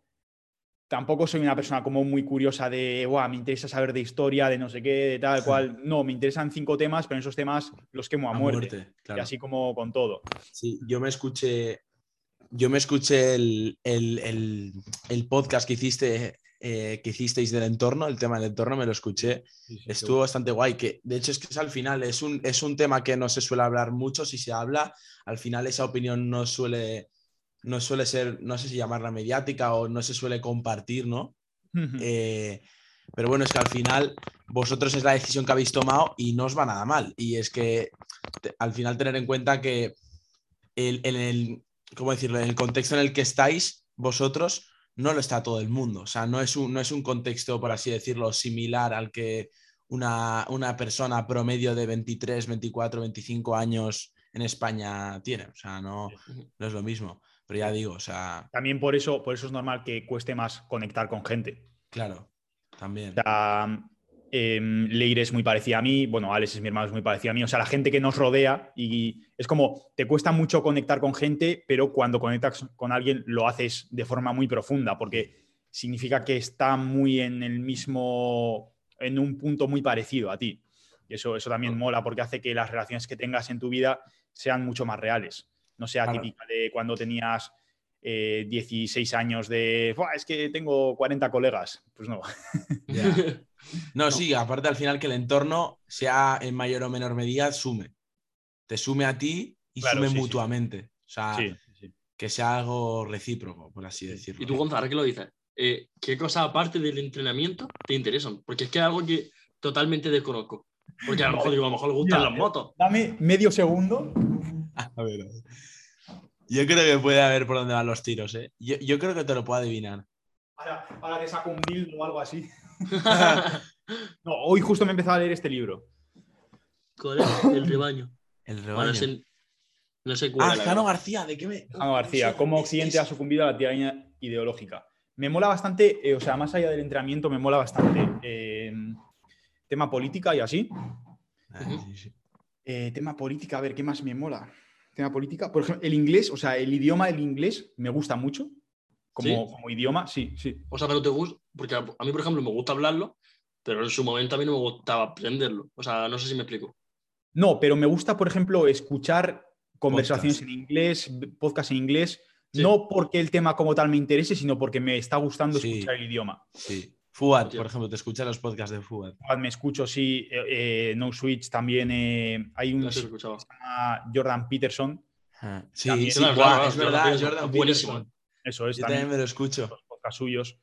tampoco soy una persona como muy curiosa de, "Buah, me interesa saber de historia, de no sé qué, de tal cual. No, me interesan cinco temas, pero en esos temas los quemo a, A muerte. muerte, Y así como con todo. Sí, yo me escuché, yo me escuché el, el- el- el podcast que hiciste, eh, que hicisteis del entorno, el tema del entorno, me lo escuché. Estuvo bastante guay, que de hecho es que es al final, es un, es un tema que no se suele hablar mucho, si se habla, al final esa opinión no suele, no suele ser, no sé si llamarla mediática o no se suele compartir, ¿no? Eh, pero bueno, es que al final vosotros es la decisión que habéis tomado y no os va nada mal. Y es que te- al final tener en cuenta que el, en el, ¿cómo decirlo? En el contexto en el que estáis vosotros no lo está todo el mundo. O sea, no es un, no es un contexto, por así decirlo, similar al que una, una persona promedio de 23, 24, 25 años en España tiene. O sea, no, no es lo mismo. Pero ya digo, o sea, También por eso, por eso es normal que cueste más conectar con gente. claro, también. O sea, Leire es muy parecida a mí, bueno, Alex es mi hermano, es muy parecida a mí. O sea, la gente que nos rodea y es como, te cuesta mucho conectar con gente, pero cuando conectas con alguien lo haces de forma muy profunda, porque significa que está muy en el mismo, en un punto muy parecido a ti. Y eso, eso también mola porque hace que las relaciones que tengas en tu vida sean mucho más reales. No sea Claro. típica de cuando tenías eh, 16 años de, "Buah, es que tengo 40 colegas. Pues no. Ya. No, sí, aparte al final que el entorno, sea en mayor o menor medida, sume. Te sume a ti y Claro, sume sí, sí. mutuamente. O sea, Sí, sí. que sea algo recíproco, por así decirlo. Y tú, Gonzalo, ahora que lo dices, eh, ¿qué cosas aparte del entrenamiento te interesan? Porque es que es algo que totalmente desconozco. Porque a lo mejor, digo, a lo mejor le gustan Mira, las motos. Dame medio segundo. A ver, a ver. Yo creo que puede haber por dónde van los tiros, ¿eh? Yo, yo creo que te lo puedo adivinar. Ahora, ahora te saco un dildo o algo así. No, hoy justo me he empezado a leer este libro. ¿Cuál es? El rebaño. El Bueno, rebaño. No sé cuál Ah. Jano García, ¿de qué me...? Jano García, cómo Occidente es- ha sucumbido a la tiranía ideológica. Me mola bastante, eh, o sea, más allá del entrenamiento, me mola bastante eh, tema política y así. Ah, sí, sí. Eh, tema política, a ver, ¿qué más me mola? Tema política, por ejemplo, el inglés, o sea, el idioma del inglés me gusta mucho. Como, ¿Sí? como idioma, sí, sí. O sea, pero te gusta, porque a mí, por ejemplo, me gusta hablarlo, pero en su momento a mí no me gustaba aprenderlo. O sea, no sé si me explico. No, pero me gusta, por ejemplo, escuchar conversaciones Podcast. en inglés, podcast en inglés, Sí. no porque el tema como tal me interese, sino porque me está gustando Sí. escuchar el idioma. Sí. Fuad, por ejemplo, te escucha los podcasts de Fuad. Me escucho, sí, eh, eh, No Switch también. eh, hay un que se llama Jordan Peterson. Ah, Sí, También- sí, claro, es verdad, Jordan buenísimo. Peterson. Eso es Yo también también me lo escucho. los podcasts suyos.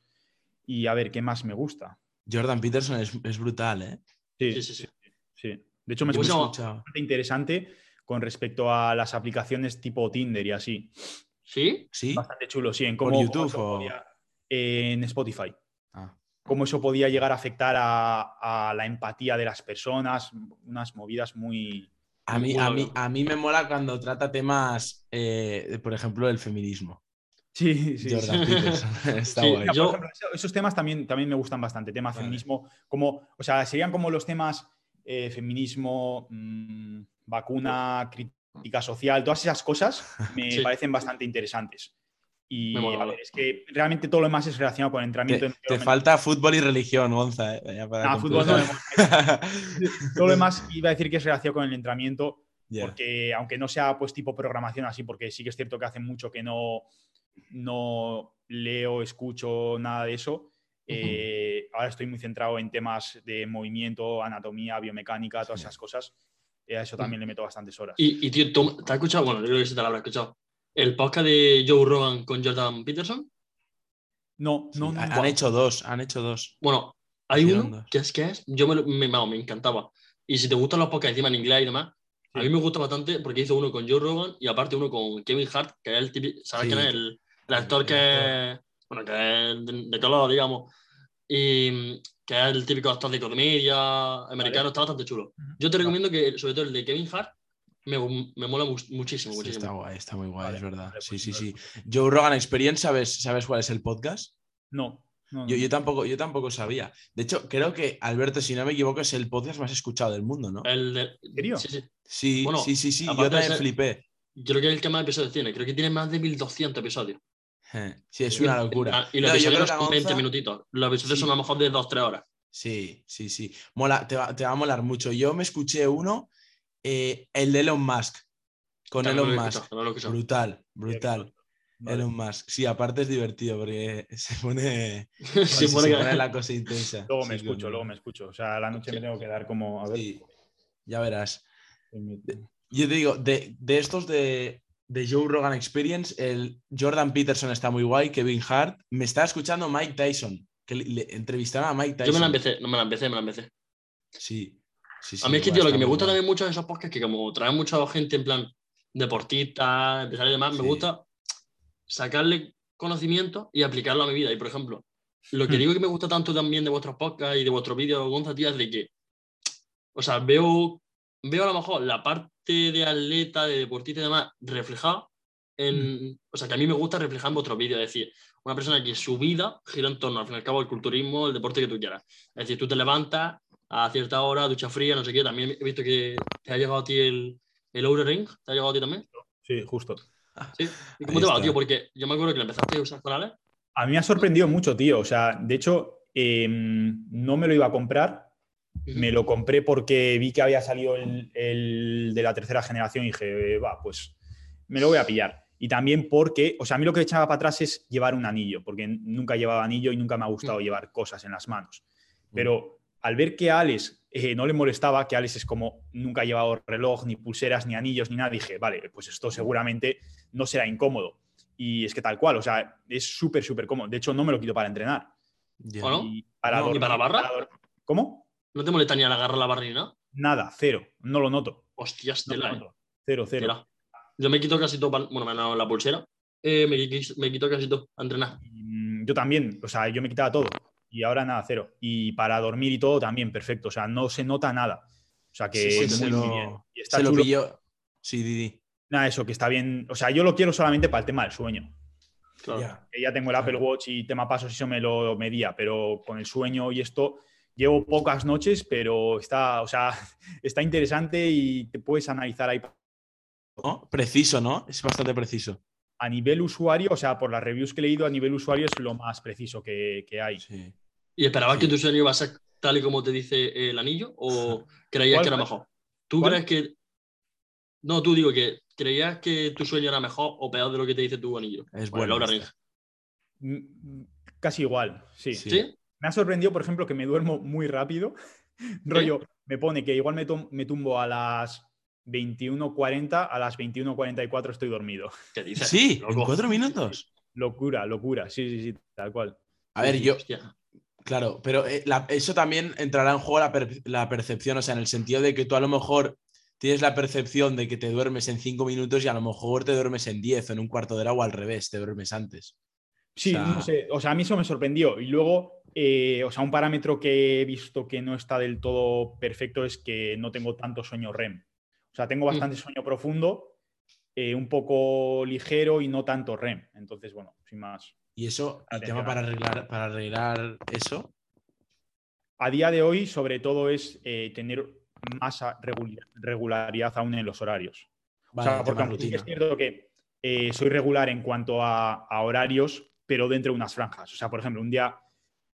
Y a ver, ¿qué más me gusta? Jordan Peterson es, es brutal, ¿eh? Sí, Sí, sí, sí. sí. De hecho, me escucho bastante interesante con respecto a las aplicaciones tipo Tinder y así. ¿Sí? ¿Sí? Bastante chulo, sí. En ¿Por cómo, YouTube cómo o- podía- en Spotify. Ah. Cómo eso podía llegar a afectar a, a la empatía de las personas. Unas movidas muy. A mí, Muy a, bueno. mí, a mí me mola cuando trata temas, eh, por ejemplo, el feminismo. Sí, sí. Jordan Peterson. Está Sí, guay. Yo- ejemplo, eso- esos temas también, también me gustan bastante. Tema Vale. feminismo, como, o sea, serían como los temas eh, feminismo, mm, vacuna, crítica social, todas esas cosas me Sí. parecen bastante interesantes. Y a ver, es que realmente todo lo demás es relacionado con el entrenamiento. Te, falta fútbol y religión, Gonza. eh, Nah, fútbol no, todo lo demás iba a decir que es relacionado con el entrenamiento, porque aunque no sea pues tipo programación así, porque sí que es cierto que hace mucho que no, no leo, escucho nada de eso. eh, ahora estoy muy centrado en temas de movimiento, anatomía, biomecánica, todas Sí. esas cosas. Y a eso también le meto bastantes horas. Y, y tío, ¿tú- ¿te has escuchado? Bueno, yo creo que sí te lo habrás escuchado. El podcast de Joe Rogan con Jordan Peterson. No, Sí, no, no. han hecho dos, han hecho dos. Bueno, hay Hicieron uno dos. que es que es, yo me, me, me encantaba. Y si te gustan los podcasts encima en inglés y demás, a Sí. mí me gusta bastante porque hizo uno con Joe Rogan y aparte uno con Kevin Hart, que es el típico, ¿sabes Sí, quién es? El, el actor que, bueno, que es de, de color, digamos, y que es el típico actor de comedia americano, está bastante chulo. Yo te recomiendo que, sobre todo el de Kevin Hart, me, me mola mu- muchísimo, está guay, está muy guay, Vale, es verdad. vale, sí, pues sí, sí. escucho. Joe Rogan Experience, ¿sabes, ¿sabes cuál es el podcast? No, no, no, Yo, yo, tampoco, yo tampoco sabía. De hecho, creo que, Alberto, si no me equivoco, es el podcast más escuchado del mundo, ¿no? El de, serio? Sí, sí. Sí, bueno, sí, sí, sí. Yo también ser- flipé. Creo que es el que más episodios tiene. Creo que tiene más de 1200 episodios. Eh, Sí, es una locura. Ah, Y los No, yo episodios son 20 Gonza- minutitos. Los episodios Sí. son a lo mejor de 2-3 horas. Sí, sí, sí. Mola, te, va, te va a molar mucho. Yo me escuché uno, eh, el de Elon Musk, con Elon Musk. no. Brutal, brutal. Vale. Elon Musk. Sí, aparte es divertido porque se pone, Sí, se pone la cosa intensa. Luego me Sí, escucho, luego me escucho. O sea, a la noche Sí. me tengo que dar como. A ver. Sí, ya verás. Yo te digo, de, de estos de, de Joe Rogan Experience, el Jordan Peterson está muy guay, Kevin Hart. Me está escuchando Mike Tyson, que le, le entrevistaron a Mike Tyson. Yo me la empecé, no me la empecé, me la empecé. Sí. Sí, sí, a mí es que, tío, lo que me gusta también mucho de esos podcasts es que como traen mucha gente en plan deportista, empresarios y demás, Sí. me gusta sacarle conocimiento y aplicarlo a mi vida. Y, por ejemplo, lo que Hmm. digo que me gusta tanto también de vuestros podcasts y de vuestros vídeos, Gonza, tío, es de que, o sea, veo, veo a lo mejor la parte de atleta, de deportista y demás reflejada en, o sea, que a mí me gusta reflejar en vuestros vídeos, es decir, una persona que su vida gira en torno, al fin y al cabo, al culturismo, el deporte que tú quieras. Es decir, tú te levantas a cierta hora, ducha fría, no sé qué. También he visto que te ha llegado a ti el, el Oura Ring. ¿Te ha llegado a ti también? Sí, justo. ¿Sí? ¿Y cómo Ahí te va, está. tío? Porque yo me acuerdo que lo empezaste a usar con Alex. A mí me ha sorprendido mucho, tío. O sea, de hecho, eh, no me lo iba a comprar. Me lo compré porque vi que había salido el, el de la tercera generación y dije, va, pues me lo voy a pillar. Y también porque, o sea, a mí lo que echaba para atrás es llevar un anillo, porque nunca llevaba anillo y nunca me ha gustado llevar cosas en las manos. Pero al ver que a Alex eh, no le molestaba, que Alex es como nunca ha llevado reloj, ni pulseras, ni anillos, ni nada, dije, vale, pues esto seguramente no será incómodo. Y es que tal cual, o sea, es súper, súper cómodo. De hecho, no me lo quito para entrenar. Ya. ¿O no? Y para No, ¿ni para barra? para dor- ¿Cómo? ¿No te molesta ni al agarrar la barra ni nada? Nada, cero. No lo noto. Hostias, No tela, eh. noto. Cero, cero. Tela. Yo me quito casi todo, bueno, me han dado la pulsera. Eh, me, me quito casi todo a entrenar. Mm, Yo también, o sea, yo me quitaba todo. Y ahora nada, cero. Y para dormir y todo también, perfecto. O sea, no se nota nada. O sea, que Sí, sí, muy, bien. Y está Se lo pilló. Sí, Didi. Nada, eso, que está bien. O sea, yo lo quiero solamente para el tema del sueño. Claro. Ya. Que ya tengo el Apple Watch y tema pasos, eso me lo medía, pero con el sueño y esto llevo pocas noches, pero está, o sea, está interesante y te puedes analizar ahí ¿No? Preciso, ¿no? Es bastante preciso. a nivel usuario, o sea, por las reviews que he leído, a nivel usuario es lo más preciso que, que hay. Sí. ¿Y esperabas Sí. que tu sueño iba a ser tal y como te dice el anillo? ¿O creías que era mejor? ¿Tú ¿Cuál? crees que.? No, tú digo que creías que tu sueño era mejor o peor de lo que te dice tu anillo. Es Bueno, este. Ring. Mm, Casi igual, sí. Sí. ¿Sí? Me ha sorprendido, por ejemplo, que me duermo muy rápido. Rollo, me pone que igual me, tum- me tumbo a las 21.40, a las 21.44 estoy dormido. ¿Qué dices? Sí, en Loco. cuatro minutos. Locura, locura. Sí, sí, sí, tal cual. A ver, Sí, yo, hostia. Claro, pero eh, la- eso también entrará en juego la, per- la percepción, o sea, en el sentido de que tú a lo mejor tienes la percepción de que te duermes en cinco minutos y a lo mejor te duermes en diez o en un cuarto de hora o al revés, te duermes antes. Sí, O sea- no sé. O sea, a mí eso me sorprendió. Y luego, eh, o sea, un parámetro que he visto que no está del todo perfecto es que no tengo tanto sueño REM. O sea, tengo bastante sueño profundo, eh, un poco ligero y no tanto REM. Entonces, bueno, sin más. Y eso, el tema para arreglar, para arreglar eso, A día de hoy, sobre todo, es eh, tener más regularidad aún en los horarios. vale, o sea, porque es cierto que eh, soy regular en cuanto a, a horarios, pero dentro de unas franjas. O sea, por ejemplo, un día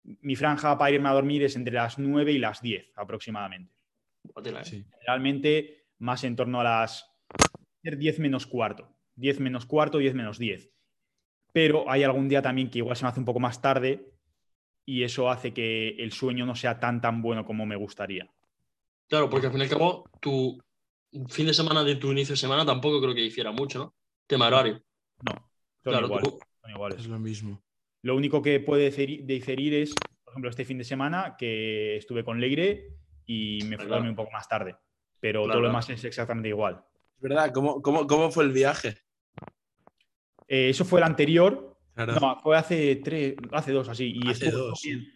mi franja para irme a dormir es entre las 9 y las 10 aproximadamente. Generalmente más en torno a las 10 menos cuarto. 10 menos cuarto, 10 menos 10. Pero hay algún día también que igual se me hace un poco más tarde y eso hace que el sueño no sea tan tan bueno como me gustaría. Claro, porque al fin y al cabo, tu fin de semana de tu inicio de semana tampoco creo que difiera mucho, ¿no? Tema horario. No, son Claro, iguales. tú- son iguales. Es lo mismo. Lo único que puede diferi- diferir es, por ejemplo, este fin de semana que estuve con Leire y me fui a dormir un poco más tarde. Pero Claro, todo lo demás es exactamente igual. Es verdad, ¿cómo, cómo, cómo fue el viaje? Eh, eso fue el anterior. Claro. No, fue hace tres, hace dos así. Y Hace estuvo dos. bien.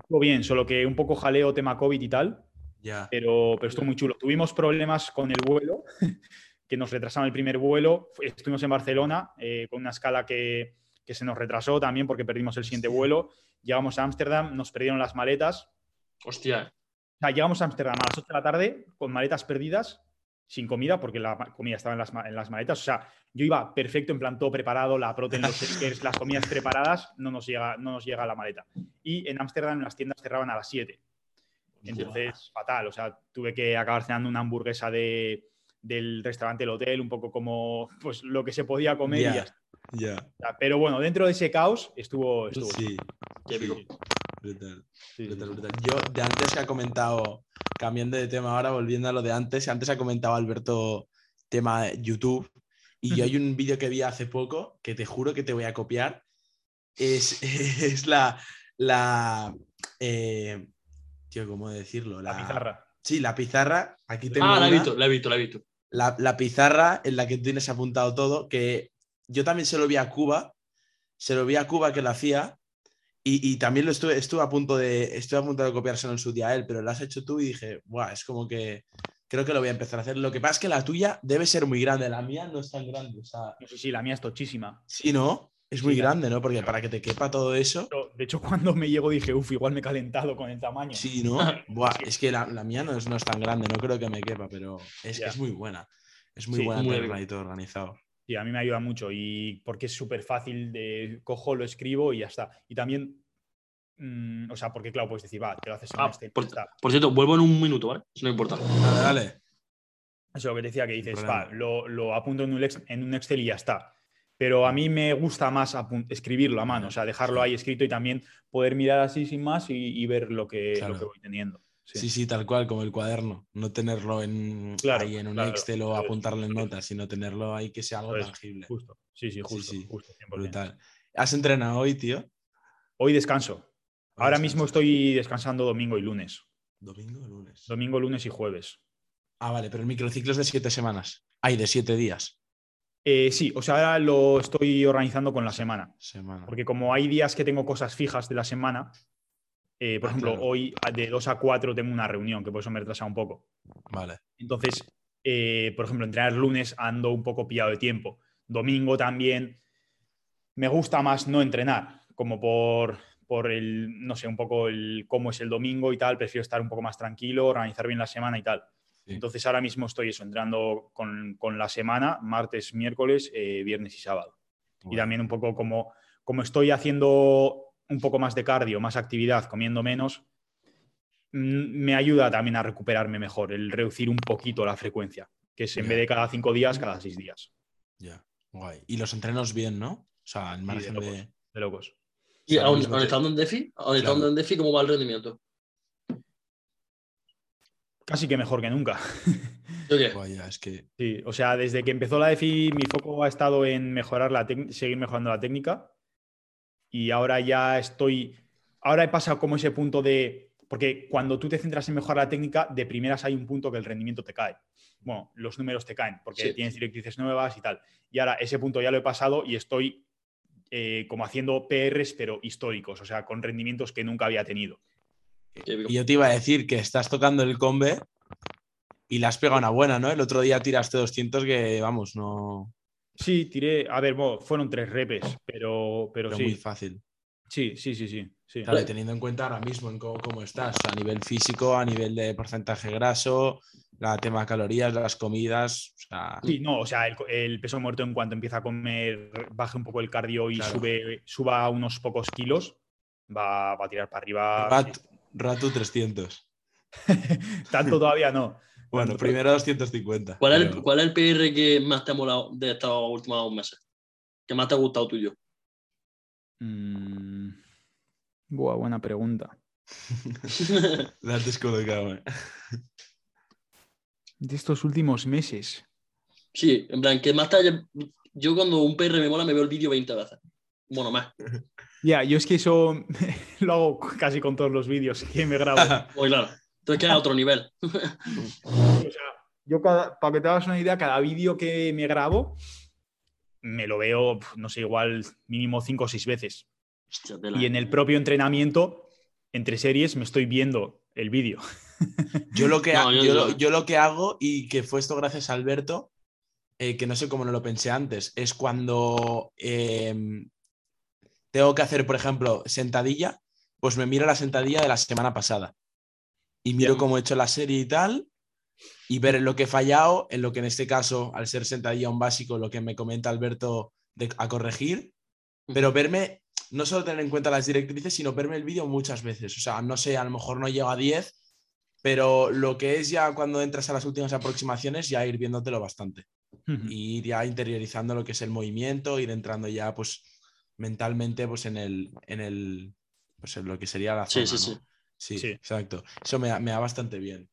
Estuvo bien, solo que un poco jaleo tema COVID y tal, Ya. pero, pero estuvo muy chulo. Tuvimos problemas con el vuelo, que nos retrasaron el primer vuelo. Estuvimos en Barcelona eh, con una escala que, que se nos retrasó también porque perdimos el siguiente vuelo. Llegamos a Ámsterdam, nos perdieron las maletas. Hostia. O sea, llegamos a Ámsterdam a las 8 de la tarde con maletas perdidas, sin comida, porque la comida estaba en las, en las maletas. O sea, yo iba perfecto, en plan todo preparado, la protein, los las comidas preparadas, no nos llega, no nos llega la maleta. Y en Ámsterdam las tiendas cerraban a las 7. Entonces, fatal. O sea, tuve que acabar cenando una hamburguesa de, del restaurante del hotel, un poco como pues, lo que se podía comer. y. O sea, Pero bueno, dentro de ese caos estuvo. estuvo Sí. qué sí. Brutal. Sí, Brutal, sí. brutal. Yo, de antes que ha comentado, cambiando de tema ahora, volviendo a lo de antes, antes ha comentado Alberto tema de YouTube. Y yo hay un vídeo que vi hace poco que te juro que te voy a copiar. Es, es la. la eh, tío, ¿cómo decirlo? La pizarra. Sí, la pizarra. Aquí tengo Ah, la he visto, la he visto, la he visto. la, la pizarra en la que tienes apuntado todo, que yo también se lo vi a Cuba, se lo vi a Cuba que lo hacía, y, y también lo estuve, estuve a punto de, estuve a punto de copiárselo en su día a él, pero lo has hecho tú y dije, Buah, es como que creo que lo voy a empezar a hacer. Lo que pasa es que la tuya debe ser muy grande, la mía no es tan grande, o sea, No sé si la mía es tochísima. sí, ¿no? Es muy Sí, grande, ¿no? Porque para que te quepa todo eso, De hecho, cuando me llegó dije, uff, igual me he calentado con el tamaño. sí, ¿no? Buah, es que la, la mía no es, no es tan grande, no creo que me quepa, pero es, es muy buena. Es muy Sí, buena muy tenerla bien. todo organizado. Sí, a mí me ayuda mucho y porque es súper fácil de cojo, lo escribo y ya está. Y también, mm, o sea, porque claro, puedes decir, va, te lo haces en Ah, un Excel y por, ya está. por cierto, vuelvo en un minuto, ¿vale? No importa. Dale, dale. Eso es lo que te decía, que dices, va, lo, lo apunto en un, ex- en un Excel y ya está. Pero a mí me gusta más escribirlo a mano, o sea, dejarlo ahí escrito y también poder mirar así sin más y, y ver lo que, Claro. lo que voy teniendo. Sí. Sí. sí, tal cual, como el cuaderno. No tenerlo en, Claro, ahí en un claro. Excel o apuntarlo en notas, sino tenerlo ahí que sea algo es, tangible. Justo. Sí, sí, justo. sí. justo 100%. Brutal. ¿Has entrenado hoy, tío? Hoy descanso. Ahora mismo estoy descansando domingo y lunes. Domingo lunes. Domingo, lunes y jueves. Ah, vale, pero el microciclo es de siete semanas. Hay de siete días. Eh, sí, o sea, ahora lo estoy organizando con la semana. Semana. Porque como hay días que tengo cosas fijas de la semana, eh, por Ah, ejemplo, claro. hoy de 2 a 4 tengo una reunión, que por eso me retrasa un poco. Vale. Entonces, eh, por ejemplo, entrenar lunes ando un poco pillado de tiempo. Domingo también me gusta más no entrenar, como por, por el, no sé, un poco el cómo es el domingo y tal, prefiero estar un poco más tranquilo, organizar bien la semana y tal. Sí. Entonces ahora mismo estoy eso, entrenando con, con la semana, martes, miércoles, eh, viernes y sábado. Y también un poco como, como estoy haciendo un poco más de cardio, más actividad, comiendo menos, mm, me ayuda también a recuperarme mejor, el reducir un poquito la frecuencia, que es en Ya. vez de cada cinco días, cada seis días. Ya, guay. Y los entrenos bien, ¿no? O sea, de margen locos. de. De locos. Y O sea, aún, estando en DeFi, aún Claro. estando en DeFi, ¿cómo va el rendimiento? Casi que mejor que nunca. ¿Yo qué? Guay, ya, es que. Sí, o sea, desde que empezó la DeFi, mi foco ha estado en mejorar la seguir mejorando la técnica. Y ahora ya estoy. Ahora he pasado como ese punto de. Porque cuando tú te centras en mejorar la técnica, de primeras hay un punto que el rendimiento te cae. Bueno, los números te caen, porque Sí. tienes directrices nuevas y tal. Y ahora ese punto ya lo he pasado y estoy eh, como haciendo PRs, pero históricos, o sea, con rendimientos que nunca había tenido. Y yo te iba a decir que estás tocando el combe y le has pegado una buena, ¿no? El otro día tiraste 200 que, vamos, no. Sí, tiré. A ver, bueno, fueron tres repes, pero, pero, Pero sí. muy fácil. Sí, sí, sí, sí. sí. Claro, y teniendo en cuenta ahora mismo en cómo, cómo estás, a nivel físico, a nivel de porcentaje graso, la tema de calorías, las comidas, o sea, Sí, no, o sea, el, el peso muerto en cuanto empieza a comer, baje un poco el cardio y Claro. sube, suba unos pocos kilos, va, va a tirar para arriba. Rat, Ratu 300. sí. Tanto todavía no. Bueno, primero 250. ¿Cuál es, el, ¿Cuál es el PR que más te ha molado de estos últimos dos meses? ¿Qué más te ha gustado tuyo? Mm, Buah, buena pregunta. La has descolocado, eh. De estos últimos meses. sí, en plan, que más te haya... Yo cuando un PR me mola me veo el vídeo 20 veces. Bueno, más. Ya, yo es que eso lo hago casi con todos los vídeos que me grabo. Muy claro. Entonces queda a otro nivel. O sea, yo cada- para que te hagas una idea, cada vídeo que me grabo me lo veo, no sé, igual mínimo cinco o seis veces. Hostia. Y en el propio entrenamiento, entre series, me estoy viendo el vídeo. Yo lo que, No, yo- yo, yo- lo- yo lo que hago, y que fue esto gracias a Alberto, eh, que no sé cómo no lo pensé antes, es cuando eh, tengo que hacer, por ejemplo, sentadilla, pues me miro la sentadilla de la semana pasada. Y miro cómo he hecho la serie y tal, y ver en lo que he fallado, en lo que en este caso, al ser sentadilla un básico, lo que me comenta Alberto de- a corregir, pero verme, no solo tener en cuenta las directrices, sino verme el vídeo muchas veces. O sea, no sé, a lo mejor no llego a 10, pero lo que es ya cuando entras a las últimas aproximaciones, ya ir viéndotelo bastante. Y ir ya interiorizando lo que es el movimiento, ir entrando ya, pues, mentalmente, pues, en el, en el, pues, en lo que sería la Sí, zona, sí, ¿no? sí. Sí, Sí. exacto. Eso me, da- me da bastante bien.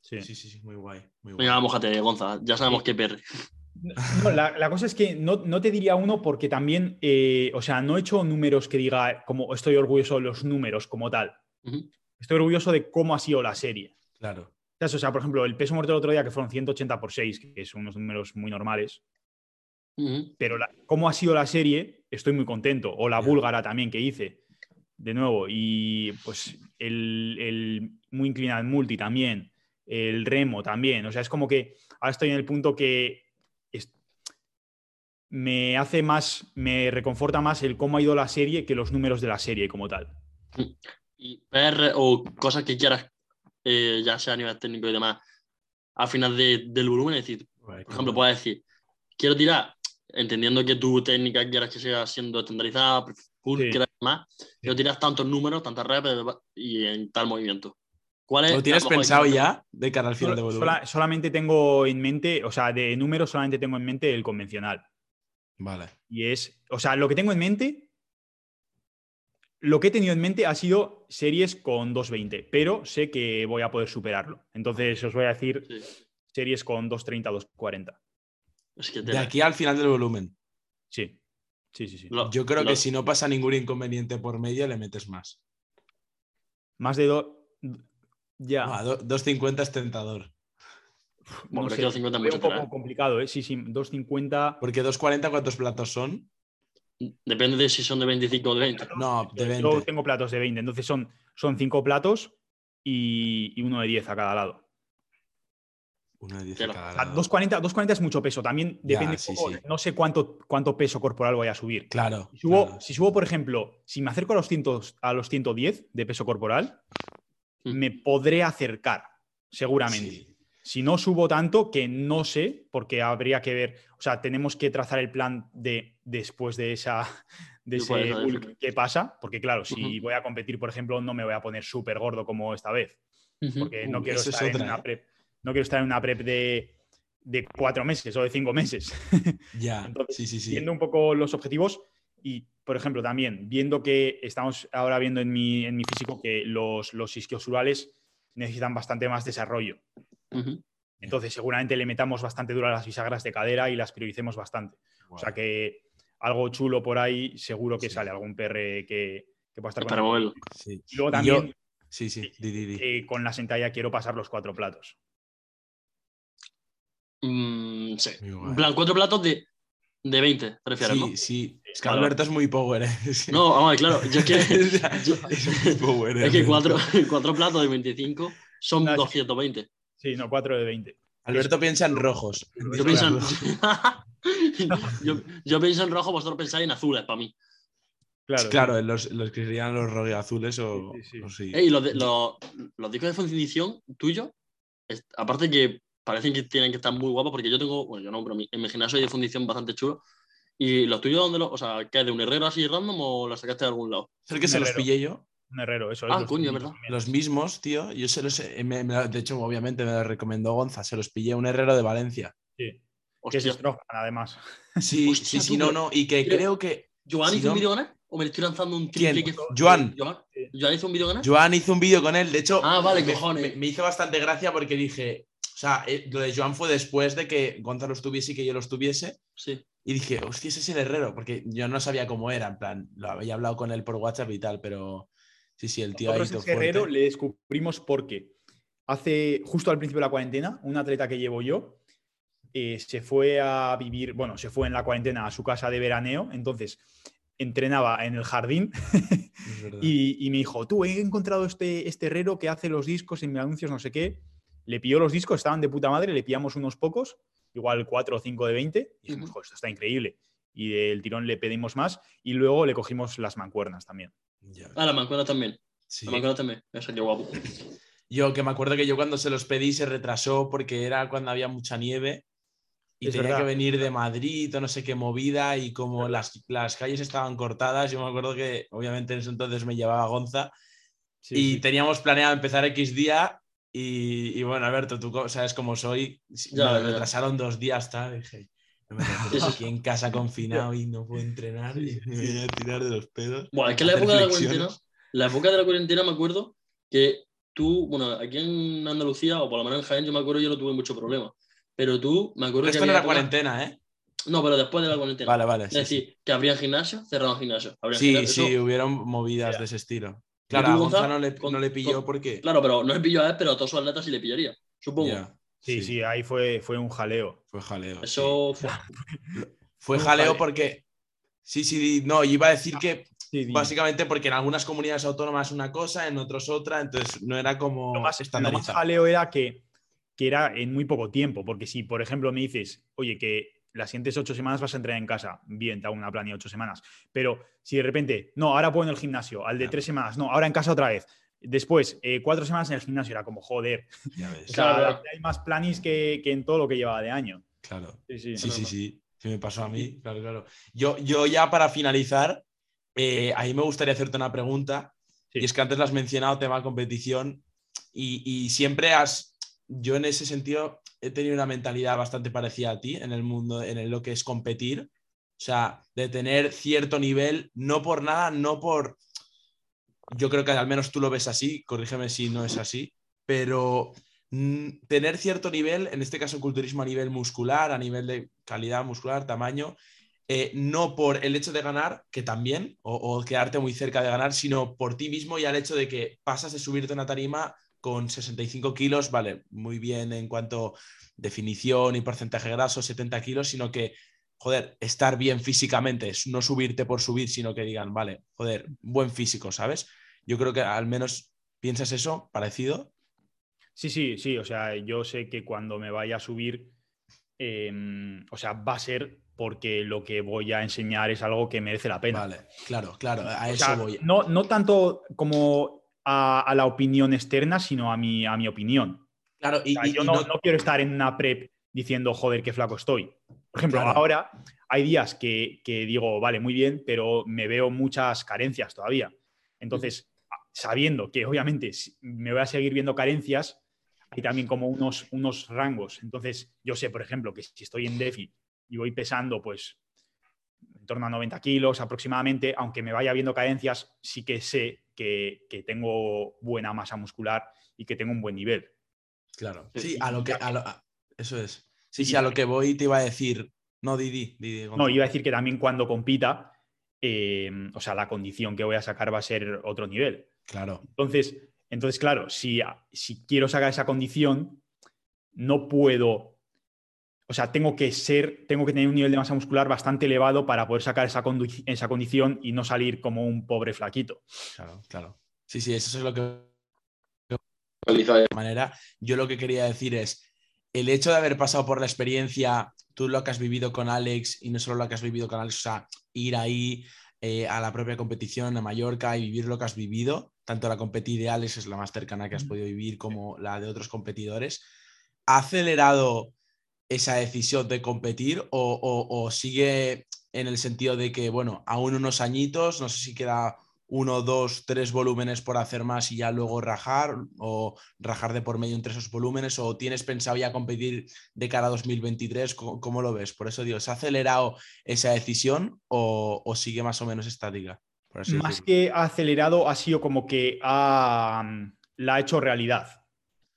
Sí. Sí, sí, sí, muy guay. Muy guay. Venga, mojate, Gonza. Ya sabemos qué PR. No, la, la cosa es que no, no te diría uno porque también, eh, o sea, no he hecho números que diga como estoy orgulloso de los números como tal. Estoy orgulloso de cómo ha sido la serie. Claro. O sea, por ejemplo, el peso muerto del otro día que fueron 180 por 6, que son unos números muy normales, pero la- cómo ha sido la serie, estoy muy contento. O la búlgara también que hice, de nuevo. Y pues el, el muy inclinado multi también, el remo también. O sea, es como que ahora estoy en el punto que es- me hace más, me reconforta más el cómo ha ido la serie que los números de la serie como tal. Y PR o cosas que quieras, eh, ya sea a nivel técnico y demás, al final de- del volumen, es decir, por ejemplo, puedes decir, quiero tirar, entendiendo que tu técnica quieras que sea siendo estandarizada, full, Sí. más, quiero tirar tantos números, tantas reps y en tal movimiento. ¿Cuál es ¿Lo tienes pensado ya de cara al final de volumen? sola- solamente tengo en mente, o sea, de números solamente tengo en mente el convencional. Vale. Y es, o sea, lo que tengo en mente, lo que he tenido en mente ha sido series con 220, pero sé que voy a poder superarlo. Entonces os voy a decir Sí. series con 230, 240. Es que De aquí al final del volumen. Sí, sí, sí. sí. Lo- Yo creo lo- que si no pasa ningún inconveniente por medio, le metes más. Más de dos... Ya. Ah, do- 250 es tentador. No es que los 50 lo es un poco ¿eh? complicado, ¿eh? Sí, sí, 250. Porque 240, ¿cuántos platos son? Depende de si son de 25 o de 20. No, de Yo 20. tengo platos de 20, entonces son, son cinco platos y, y uno de 10 a cada lado. Una de 10 Tela. a cada O sea, lado. 240, 240 es mucho peso. También Ya, depende. sí, un poco, sí. No sé cuánto, cuánto peso corporal voy a subir. Claro. Si subo, claro. si subo, por ejemplo, si me acerco a los, 100, a los 110 de peso corporal, Mm. me podré acercar, seguramente. Sí. Si no subo tanto, que no sé, porque habría que ver, o sea, tenemos que trazar el plan de después de esa de ese bulk que pasa, porque claro, si voy a competir, por ejemplo, no me voy a poner súper gordo como esta vez, porque no Uh, quiero es en una ¿eh? No quiero estar en una prep de, de cuatro meses o de cinco meses. Ya, Entonces, sí, sí, sí. viendo un poco los objetivos y, por ejemplo, también viendo que estamos ahora viendo en mi, en mi físico que los, los isquiosurales necesitan bastante más desarrollo. Entonces, seguramente le metamos bastante duro a las bisagras de cadera y las prioricemos bastante. O sea que algo chulo por ahí, seguro que Sí. sale algún PR que, que pueda estar Para con moverlo. Sí. Y luego yo- también Sí, sí, di, di, di. eh, con la sentalla quiero pasar los cuatro platos. Mm, sí. En plan, cuatro platos de, de 20, te refieres, Sí, ¿no? sí. Es que Vale. Alberto es muy power, ¿eh? Sí. No, vamos, a ver, claro. Yo es que, yo- es muy power. es que cuatro, cuatro platos de 25 son No, es- 220. Sí, no, cuatro de 20. Alberto piensa en rojos. Yo pienso, en, rojos. yo, yo pienso en rojo, vosotros pensáis en azules para mí. Claro, Claro, los, los que serían los rogue azules o Sí, sí, sí. o sí. Ey, los, de- los, los discos de fundición tuyos, es- aparte que parecen que tienen que estar muy guapos, porque yo tengo, bueno, yo no, pero mi- en mi gimnasio hay de fundición bastante chulo. ¿Y los tuyos dónde los, o sea, qué, de un herrero así random o los sacaste de algún lado? Es el que se los pillé yo. Un herrero, eso es. Ah, los puntitos ¿verdad? Los mismos, tío. Yo se los. he- me- me- de hecho, obviamente me los recomendó Gonza. Se los pillé a un herrero de Valencia. Sí. Que es Strogan, además. Sí, Hostia, sí, sí, no, no. Y que pero- creo que. ¿Joan si hizo no- un vídeo con él? ¿O me estoy lanzando un ¿Quién? triple que- Joan. ¿Joan hizo un vídeo con él? Joan hizo un vídeo con él. De hecho, Ah, vale, me, cojones. me- me hizo bastante gracia porque dije. O sea, eh, lo de Joan fue después de que Gonza los tuviese y que yo los tuviese. Sí. Y dije, hostia, ese es el herrero. Porque yo no sabía cómo era. En plan, lo había hablado con él por WhatsApp y tal. Pero sí, sí, el tío ahí. Herrero le descubrimos porque hace, justo al principio de la cuarentena, un atleta que llevo yo eh, se fue a vivir, bueno, se fue en la cuarentena a su casa de veraneo, entonces entrenaba en el jardín y me dijo, tú, he encontrado este, este herrero que hace los discos en mis anuncios, no sé qué. Le pilló los discos, estaban de puta madre, le pillamos unos pocos, igual 4 o 5 de 20, y dijimos, Ujú. "Jo, esto está increíble. Y del tirón le pedimos más y luego le cogimos las mancuernas también. Ya, Ah, la mancuerna también. sí. La mancuerna también. Eso, qué guapo. Yo que me acuerdo que yo cuando se los pedí se retrasó porque era cuando había mucha nieve y Es tenía verdad. que venir de Madrid o no sé qué movida y como las, las calles estaban cortadas, yo me acuerdo que obviamente en ese entonces me llevaba Gonza Sí, y sí. teníamos planeado empezar X día y, y bueno, Alberto, tú sabes cómo soy, Ya, me ya, ya. retrasaron dos días, tal, dije, no me aquí en casa confinado y no puedo entrenar y me voy a tirar de los pedos. Bueno, es que la época de la cuarentena, la época de la cuarentena me acuerdo que tú, bueno, aquí en Andalucía, o por lo menos en Jaén, yo me acuerdo yo no tuve mucho problema. Pero tú, me acuerdo Pero que esto no era época- cuarentena, ¿eh? No, pero después de la cuarentena. Vale, vale. es sí, sí. decir, que abrían gimnasio, cerraban gimnasio. abrían Sí, gimnasio, sí, eso- hubieron movidas Ya. de ese estilo. ¿Y Claro, a no le, Con- no le pilló con- porque. Claro, pero no le pilló a él, pero a todos sus atletas sí le pillaría. Supongo. Sí, sí, ahí fue, fue un jaleo. Fue jaleo. Eso fue. sí. Fue jaleo porque. Sí, sí, no, iba a decir que Sí, básicamente porque en algunas comunidades autónomas una cosa, en otros otra, entonces no era como lo más, lo más estandarizado. jaleo era que, que era en muy poco tiempo, porque si, por ejemplo, me dices, oye, que las siguientes ocho semanas vas a entrenar en casa, bien, te hago una planilla de ocho semanas, pero si de repente, no, ahora puedo en el gimnasio, al de Claro. tres semanas, no, ahora en casa otra vez, después, eh, cuatro semanas en el gimnasio, era como, joder, Ya ves. o sea, Claro. hay más planis que, que en todo lo que llevaba de año. Claro. Sí, sí. Sí, no, sí, no. sí. Que me pasó a mí, claro, claro. Yo, yo ya para finalizar, eh, a mí me gustaría hacerte una pregunta. Sí. Y es que antes lo has mencionado, tema competición, y, y siempre has, yo en ese sentido he tenido una mentalidad bastante parecida a ti en el mundo, en lo que es competir. O sea, de tener cierto nivel, no por nada, no por... Yo creo que al menos tú lo ves así, corrígeme si no es así, pero mm, tener cierto nivel, en este caso culturismo a nivel muscular, a nivel de calidad muscular, tamaño, eh, no por el hecho de ganar, que también, o, o quedarte muy cerca de ganar, sino por ti mismo y al hecho de que pasas de subirte a una tarima con 65 kilos, vale, muy bien en cuanto a definición y porcentaje graso, 70 kilos, sino que, joder, estar bien físicamente, es no subirte por subir, sino que digan, vale, joder, buen físico, ¿sabes? Yo creo que al menos piensas eso, parecido. Sí, sí, sí. O sea, yo sé que cuando me vaya a subir, em, o sea, va a ser porque lo que voy a enseñar es algo que merece la pena. Vale, claro, claro, a O eso sea, voy. no, no tanto como a, a la opinión externa, sino a mi, a mi opinión. Claro, y, O sea, y- yo y no, no- no quiero estar en una prep diciendo, joder, qué flaco estoy. Por ejemplo, Claro. ahora hay días que, que digo, vale, muy bien, pero me veo muchas carencias todavía. Entonces, sabiendo que obviamente me voy a seguir viendo carencias, hay también como unos, unos rangos. Entonces, yo sé, por ejemplo, que si estoy en DeFi y voy pesando, pues, torno a 90 kilos aproximadamente, aunque me vaya viendo carencias, sí que sé que, que tengo buena masa muscular y que tengo un buen nivel. Claro, Sí, a lo que. a lo- a- eso es. Sí, sí, a lo que voy te iba a decir. No, Didi. Didi No, iba a decir que también cuando compita, eh, o sea, la condición que voy a sacar va a ser otro nivel. Claro, Entonces, entonces claro, si, si quiero sacar esa condición, no puedo, o sea, tengo que ser, tengo que tener un nivel de masa muscular bastante elevado para poder sacar esa, condición y no salir como un pobre flaquito. claro, claro. Sí, sí, eso es lo que Felicidades. manera. Yo lo que quería decir es, el hecho de haber pasado por la experiencia, tú lo que has vivido con Alex y no solo lo que has vivido con Alex, o sea, ir ahí eh, a la propia competición a Mallorca y vivir lo que has vivido, tanto la competición de Alex es la más cercana que has podido vivir como la de otros competidores, ¿ha acelerado esa decisión de competir o, o- o sigue en el sentido de que, bueno, aún unos añitos, no sé si queda uno, dos, tres volúmenes por hacer más y ya luego rajar o rajar de por medio entre esos volúmenes o tienes pensado ya competir de cara a 2023? ¿Cómo, cómo lo ves? Por eso digo, ¿se ha acelerado esa decisión o, o sigue más o menos estática? Más decirlo? que ha acelerado, ha sido como que ha, la ha hecho realidad.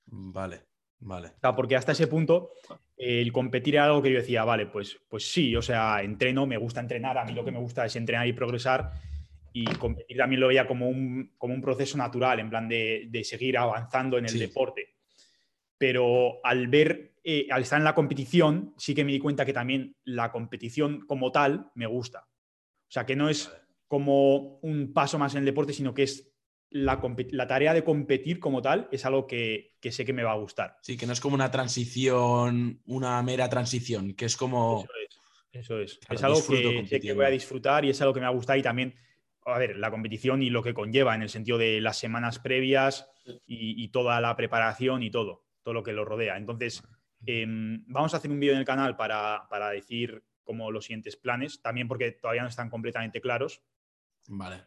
Vale, vale. O sea, porque hasta ese punto el competir era algo que yo decía, vale, pues, pues sí, o sea, entreno, me gusta entrenar, a mí lo que me gusta es entrenar y progresar y competir también lo veía como un, como un proceso natural, en plan de, de seguir avanzando en el Sí. deporte. Pero al ver, eh, al estar en la competición, sí que me di cuenta que también la competición como tal me gusta. O sea, que no es como un paso más en el deporte, sino que es la, tarea de competir como tal, es algo que, que sé que me va a gustar. Sí, que no es como una transición, una mera transición, que es como... Eso es. Eso es. Claro, es algo que sé que voy a disfrutar y es algo que me va a gustar y también, a ver, la competición y lo que conlleva en el sentido de las semanas previas y, y toda la preparación y todo, todo lo que lo rodea. Entonces, em, vamos a hacer un vídeo en el canal para, para decir como los siguientes planes, también porque todavía no están completamente claros, Vale,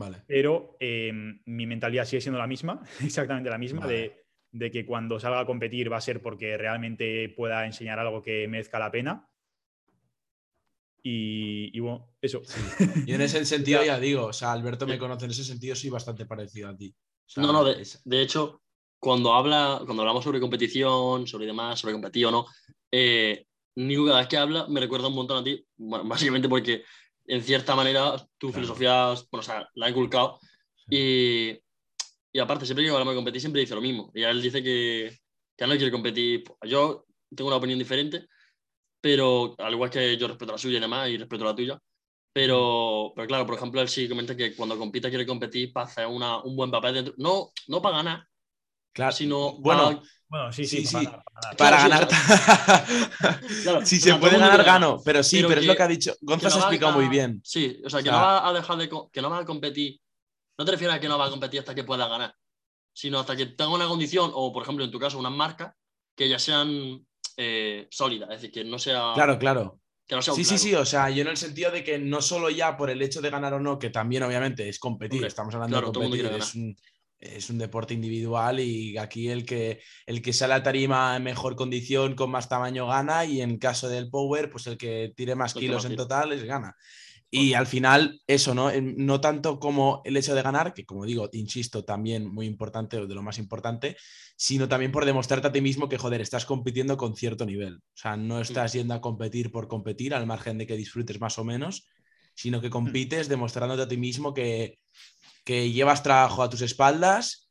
vale. pero em, mi mentalidad sigue siendo la misma, exactamente la misma, Vale. de, de que cuando salga a competir va a ser porque realmente pueda enseñar algo que merezca la pena. Y, y bueno, eso. Y en ese sentido ya digo, o sea, Alberto me conoce en ese sentido, soy bastante parecido a ti. O sea, No, no, de, de hecho, cuando, habla, cuando hablamos sobre competición, sobre demás, sobre competir o no, eh, Nico cada vez que habla me recuerda un montón a ti, bueno, básicamente porque en cierta manera tu Claro. filosofía, bueno, o sea, la ha inculcado y, y aparte, siempre que hablamos de competir, siempre dice lo mismo. Y él dice que, que él no quiere competir. Yo tengo una opinión diferente, pero al igual que yo respeto la suya y demás, y respeto la tuya. Pero, pero claro, por ejemplo, él sí comenta que cuando compita quiere competir para hacer una, un buen papel dentro. No, no para ganar, claro, sino bueno, para- Bueno, sí, Sí, sí, sí. para ganar, para ganar. Claro, si se puede ganar, gano. Pero sí, Pero pero, es lo que ha dicho. Gonzalo no se ha explicado a- muy bien. Sí, o sea, que O sea- no va a dejar de co- que no va a competir. No te refieres a que no va a competir hasta que pueda ganar, sino hasta que tenga una condición, o por ejemplo, en tu caso, unas marcas que ya sean eh, sólidas, es decir, que no sea. Claro, claro. Que no sea un Sí, sí, sí. O sea, yo en el sentido de que no solo ya por el hecho de ganar o no, que también obviamente es competir. Hombre, Estamos hablando claro, de todo el mundo competir. quiere Es un, es un deporte individual y aquí el que, el que sale a tarima en mejor condición, con más tamaño, gana. Y en caso del power, pues el que tire más El kilos en total es gana. Y al final, eso, ¿no? No tanto como el hecho de ganar, que como digo, insisto, también muy importante, o de lo más importante, sino también por demostrarte a ti mismo que, joder, estás compitiendo con cierto nivel. O sea, no estás yendo a competir por competir, al margen de que disfrutes más o menos, sino que compites demostrándote a ti mismo que, que llevas trabajo a tus espaldas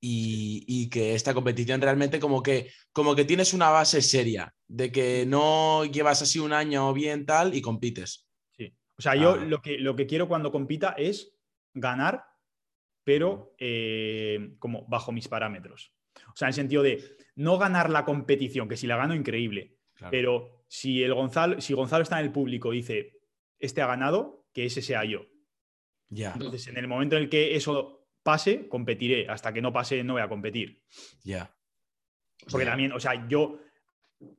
y, y que esta competición realmente como que, como que tienes una base seria, de que no llevas así un año bien tal y compites. Sí. O sea, yo Ah. lo que, lo que quiero cuando compita es ganar, pero eh, como bajo mis parámetros. O sea, en el sentido de no ganar la competición, que si la gano, increíble. Claro. Pero si, el Gonzalo, si Gonzalo está en el público y dice, este ha ganado, que ese sea yo. Ya, Entonces, en el momento en el que eso pase, competiré. Hasta que no pase, no voy a competir. ya. Porque Ya. también, o sea, yo en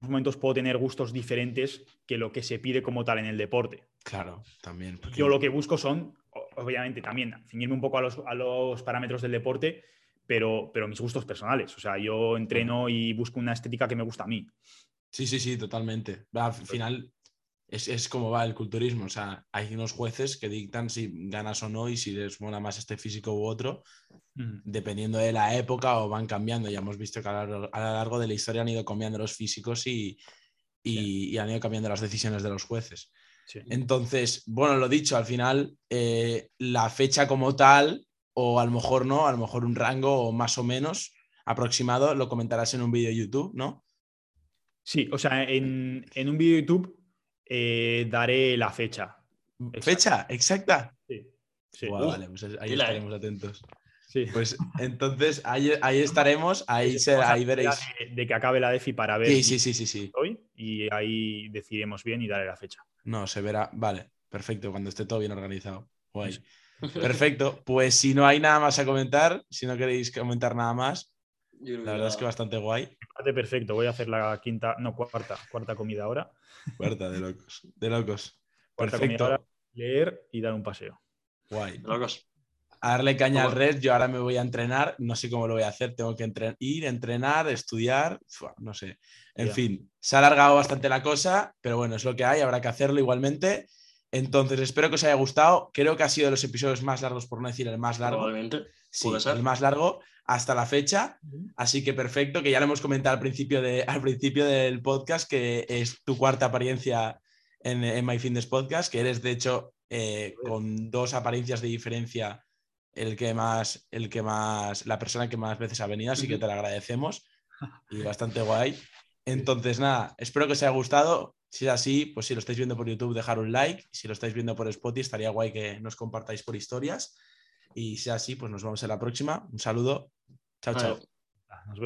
momentos puedo tener gustos diferentes que lo que se pide como tal en el deporte. Claro, también. porque- Yo lo que busco son, obviamente, también ciñirme un poco a los, a los parámetros del deporte, pero, pero mis gustos personales. O sea, yo entreno y busco una estética que me gusta a mí. Sí, sí, sí, totalmente. Al final es, es como va el culturismo. O sea, hay unos jueces que dictan si ganas o no y si les mola más este físico u otro, dependiendo de la época o van cambiando. Ya hemos visto que a lo, a lo largo de la historia han ido cambiando los físicos y, y- y han ido cambiando las decisiones de los jueces. Sí. Entonces, bueno, lo dicho, al final eh, la fecha como tal, o a lo mejor no, a lo mejor un rango o más o menos aproximado, lo comentarás en un vídeo de YouTube, ¿no? Sí, o sea, en, en un vídeo de YouTube eh, daré la fecha. ¿Fecha? ¿Exacta? Sí. Sí. Guau, Uh, vale, pues ahí eh. estaremos atentos. Sí. Pues entonces ahí, ahí estaremos, ahí, se- ahí veréis. De, de que acabe la DEFI para ver Sí, si sí, sí, sí, sí. estoy y ahí decidiremos bien y daré la fecha. No, se verá. Vale, perfecto, cuando esté todo bien organizado. Guay. Perfecto. Pues si no hay nada más a comentar, si no queréis comentar nada más, la verdad es que bastante guay. Parte perfecto, voy a hacer la quinta, no, cuarta, cuarta comida ahora. Cuarta de locos. De locos. Perfecto. ahora, leer y dar un paseo. Guay. De locos. A darle caña al red, yo ahora me voy a entrenar, no sé cómo lo voy a hacer, tengo que entren- ir, entrenar, estudiar, fua, no sé. En Ya. fin, se ha alargado bastante la cosa, pero bueno, es lo que hay, habrá que hacerlo igualmente. Entonces, espero que os haya gustado. Creo que ha sido de los episodios más largos, por no decir el más largo. Probablemente. Sí, el más largo hasta la fecha. Así que perfecto, que ya lo hemos comentado al principio, de, al principio del podcast, que es tu cuarta apariencia en, en My Fitness Podcast, que eres de hecho eh, con dos apariencias de diferencia el que más, el que más, la persona que más veces ha venido, así que te lo agradecemos y bastante guay. Entonces, nada, espero que os haya gustado. Si es así, pues si lo estáis viendo por YouTube, dejar un like. Si lo estáis viendo por Spotify, estaría guay que nos compartáis por historias. Y si es así, pues nos vemos en la próxima. Un saludo. Chao, chao.